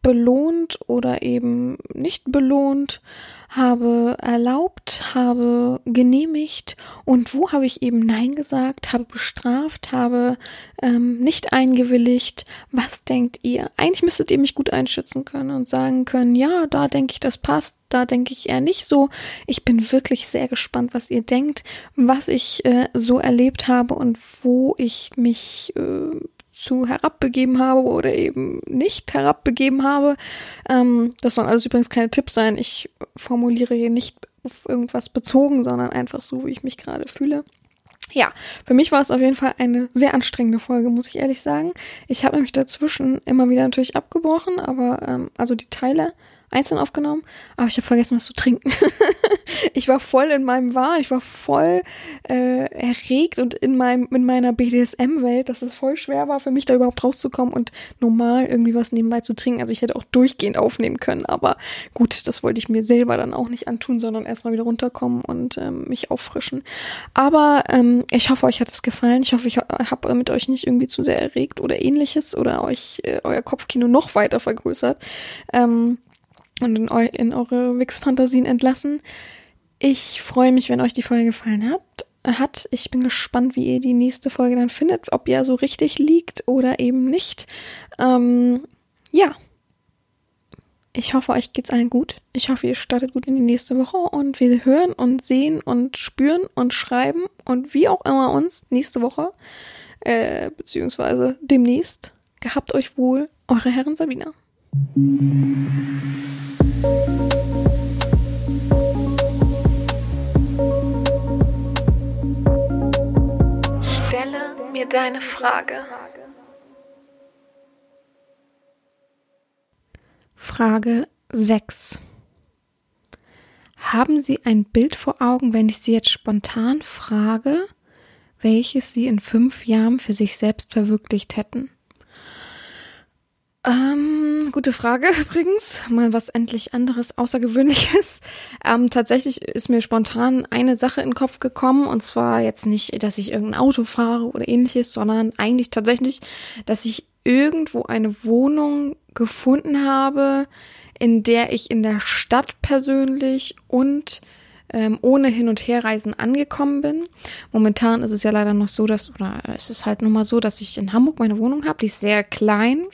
belohnt oder eben nicht belohnt, habe erlaubt, habe genehmigt und wo habe ich eben Nein gesagt, habe bestraft, habe ähm, nicht eingewilligt. Was denkt ihr? Eigentlich müsstet ihr mich gut einschätzen können und sagen können, ja, da denke ich, das passt, da denke ich eher nicht so. Ich bin wirklich sehr gespannt, was ihr denkt, was ich äh, so erlebt habe und wo ich mich äh, zu herabbegeben habe oder eben nicht herabbegeben habe. Ähm, das sollen alles übrigens keine Tipps sein. Ich formuliere hier nicht auf irgendwas bezogen, sondern einfach so, wie ich mich gerade fühle. Ja, für mich war es auf jeden Fall eine sehr anstrengende Folge, muss ich ehrlich sagen. Ich habe nämlich dazwischen immer wieder natürlich abgebrochen, aber ähm, also die Teile einzeln aufgenommen, aber ich habe vergessen, was zu trinken. <laughs> ich war voll in meinem Wahn, ich war voll äh, erregt und in meinem in meiner BDSM-Welt, dass es voll schwer war für mich da überhaupt rauszukommen und normal irgendwie was nebenbei zu trinken. Also ich hätte auch durchgehend aufnehmen können, aber gut, das wollte ich mir selber dann auch nicht antun, sondern erstmal wieder runterkommen und ähm, mich auffrischen. Aber ähm, ich hoffe, euch hat es gefallen. Ich hoffe, ich habe mit euch nicht irgendwie zu sehr erregt oder ähnliches oder euch äh, euer Kopfkino noch weiter vergrößert. Ähm, und in, eu in eure Wix-Fantasien entlassen. Ich freue mich, wenn euch die Folge gefallen hat. hat. Ich bin gespannt, wie ihr die nächste Folge dann findet, ob ihr so richtig liegt oder eben nicht. Ähm, ja. Ich hoffe, euch geht's allen gut. Ich hoffe, ihr startet gut in die nächste Woche und wir hören und sehen und spüren und schreiben und wie auch immer uns nächste Woche, äh, beziehungsweise demnächst. Gehabt euch wohl, eure Herren Sabina. Stelle mir deine Frage. Frage 6. Haben Sie ein Bild vor Augen, wenn ich Sie jetzt spontan frage, welches Sie in fünf Jahren für sich selbst verwirklicht hätten? Ähm, gute Frage <laughs> übrigens. Mal was endlich anderes, Außergewöhnliches. <laughs> Ähm, tatsächlich ist mir spontan eine Sache in den Kopf gekommen und zwar jetzt nicht, dass ich irgendein Auto fahre oder ähnliches, sondern eigentlich tatsächlich, dass ich irgendwo eine Wohnung gefunden habe, in der ich in der Stadt persönlich und ähm, ohne Hin- und Herreisen angekommen bin. Momentan ist es ja leider noch so, dass, oder es ist halt nun mal so, dass ich in Hamburg meine Wohnung habe, die ist sehr klein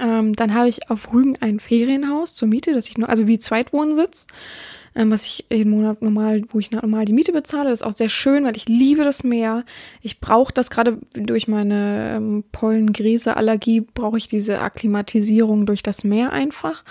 ähm, dann habe ich auf Rügen ein Ferienhaus zur Miete, das ich nur, also wie Zweitwohnsitz, ähm, was ich jeden Monat normal, wo ich normal die Miete bezahle. Das ist auch sehr schön, weil ich liebe das Meer. Ich brauche das gerade durch meine ähm, Pollengräse-Allergie, brauche ich diese Akklimatisierung durch das Meer einfach.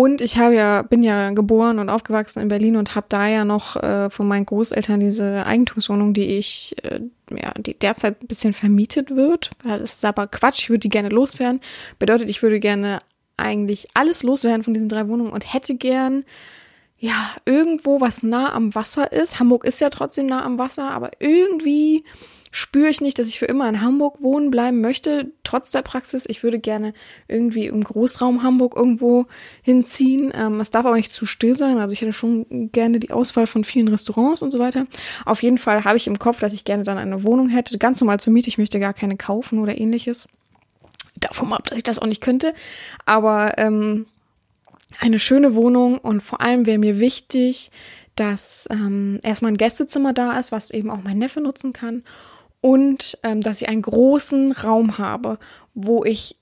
Und ich habe ja, bin ja geboren und aufgewachsen in Berlin und habe da ja noch äh, von meinen Großeltern diese Eigentumswohnung, die ich, äh, ja, die derzeit ein bisschen vermietet wird. Das ist aber Quatsch, ich würde die gerne loswerden. Bedeutet, ich würde gerne eigentlich alles loswerden von diesen drei Wohnungen und hätte gern, ja, irgendwo, was nah am Wasser ist. Hamburg ist ja trotzdem nah am Wasser, aber irgendwie spüre ich nicht, dass ich für immer in Hamburg wohnen bleiben möchte, trotz der Praxis. Ich würde gerne irgendwie im Großraum Hamburg irgendwo hinziehen. Ähm, es darf aber nicht zu still sein. Also ich hätte schon gerne die Auswahl von vielen Restaurants und so weiter. Auf jeden Fall habe ich im Kopf, dass ich gerne dann eine Wohnung hätte. Ganz normal zur Miete. Ich möchte gar keine kaufen oder ähnliches. Davon ab, dass ich das auch nicht könnte. Aber ähm, eine schöne Wohnung und vor allem wäre mir wichtig, dass ähm, erstmal ein Gästezimmer da ist, was eben auch mein Neffe nutzen kann und ähm, dass ich einen großen Raum habe, wo ich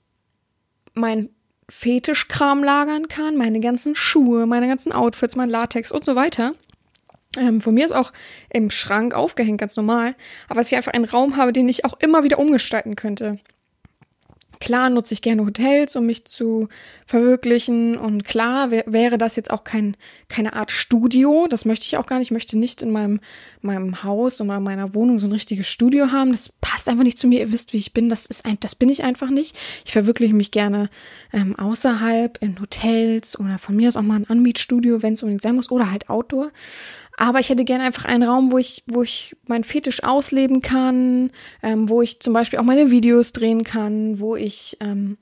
mein Fetischkram lagern kann, meine ganzen Schuhe, meine ganzen Outfits, mein Latex und so weiter. Ähm, von mir ist auch im Schrank aufgehängt, ganz normal. Aber dass ich einfach einen Raum habe, den ich auch immer wieder umgestalten könnte. Klar nutze ich gerne Hotels, um mich zu verwirklichen. Und klar wär, wäre das jetzt auch kein, keine Art Studio. Das möchte ich auch gar nicht. Ich möchte nicht in meinem, meinem Haus oder meiner Wohnung so ein richtiges Studio haben. Das passt einfach nicht zu mir. Ihr wisst, wie ich bin. Das ist ein, das bin ich einfach nicht. Ich verwirkliche mich gerne ähm, außerhalb, in Hotels oder von mir aus auch mal ein Anmietstudio, wenn es unbedingt sein muss, oder halt Outdoor. Aber ich hätte gerne einfach einen Raum, wo ich, wo ich meinen Fetisch ausleben kann, ähm, wo ich zum Beispiel auch meine Videos drehen kann, wo ich ähm,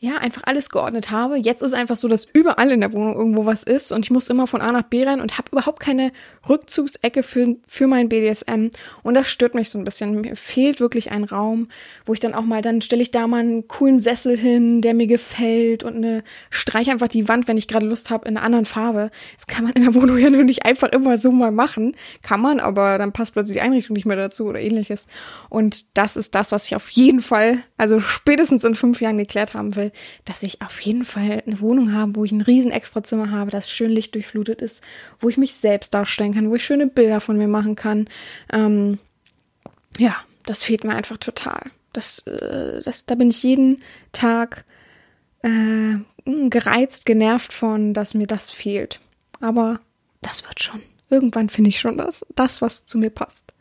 ja, einfach alles geordnet habe. Jetzt ist einfach so, dass überall in der Wohnung irgendwo was ist und ich muss immer von A nach B rein und habe überhaupt keine Rückzugsecke für, für mein BDSM. Und das stört mich so ein bisschen. Mir fehlt wirklich ein Raum, wo ich dann auch mal, dann stelle ich da mal einen coolen Sessel hin, der mir gefällt und eine streiche einfach die Wand, wenn ich gerade Lust habe, in einer anderen Farbe. Das kann man in der Wohnung <laughs> ja nur nicht einfach immer so mal machen. Kann man, aber dann passt plötzlich die Einrichtung nicht mehr dazu oder ähnliches. Und das ist das, was ich auf jeden Fall, also spätestens in fünf Jahren geklärt haben dass ich auf jeden Fall eine Wohnung habe, wo ich ein riesen Extrazimmer habe, das schön lichtdurchflutet ist, wo ich mich selbst darstellen kann, wo ich schöne Bilder von mir machen kann. Ähm, ja, das fehlt mir einfach total. Das, äh, das, da bin ich jeden Tag äh, gereizt, genervt von, dass mir das fehlt. Aber das wird schon. Irgendwann finde ich schon das, das, was zu mir passt.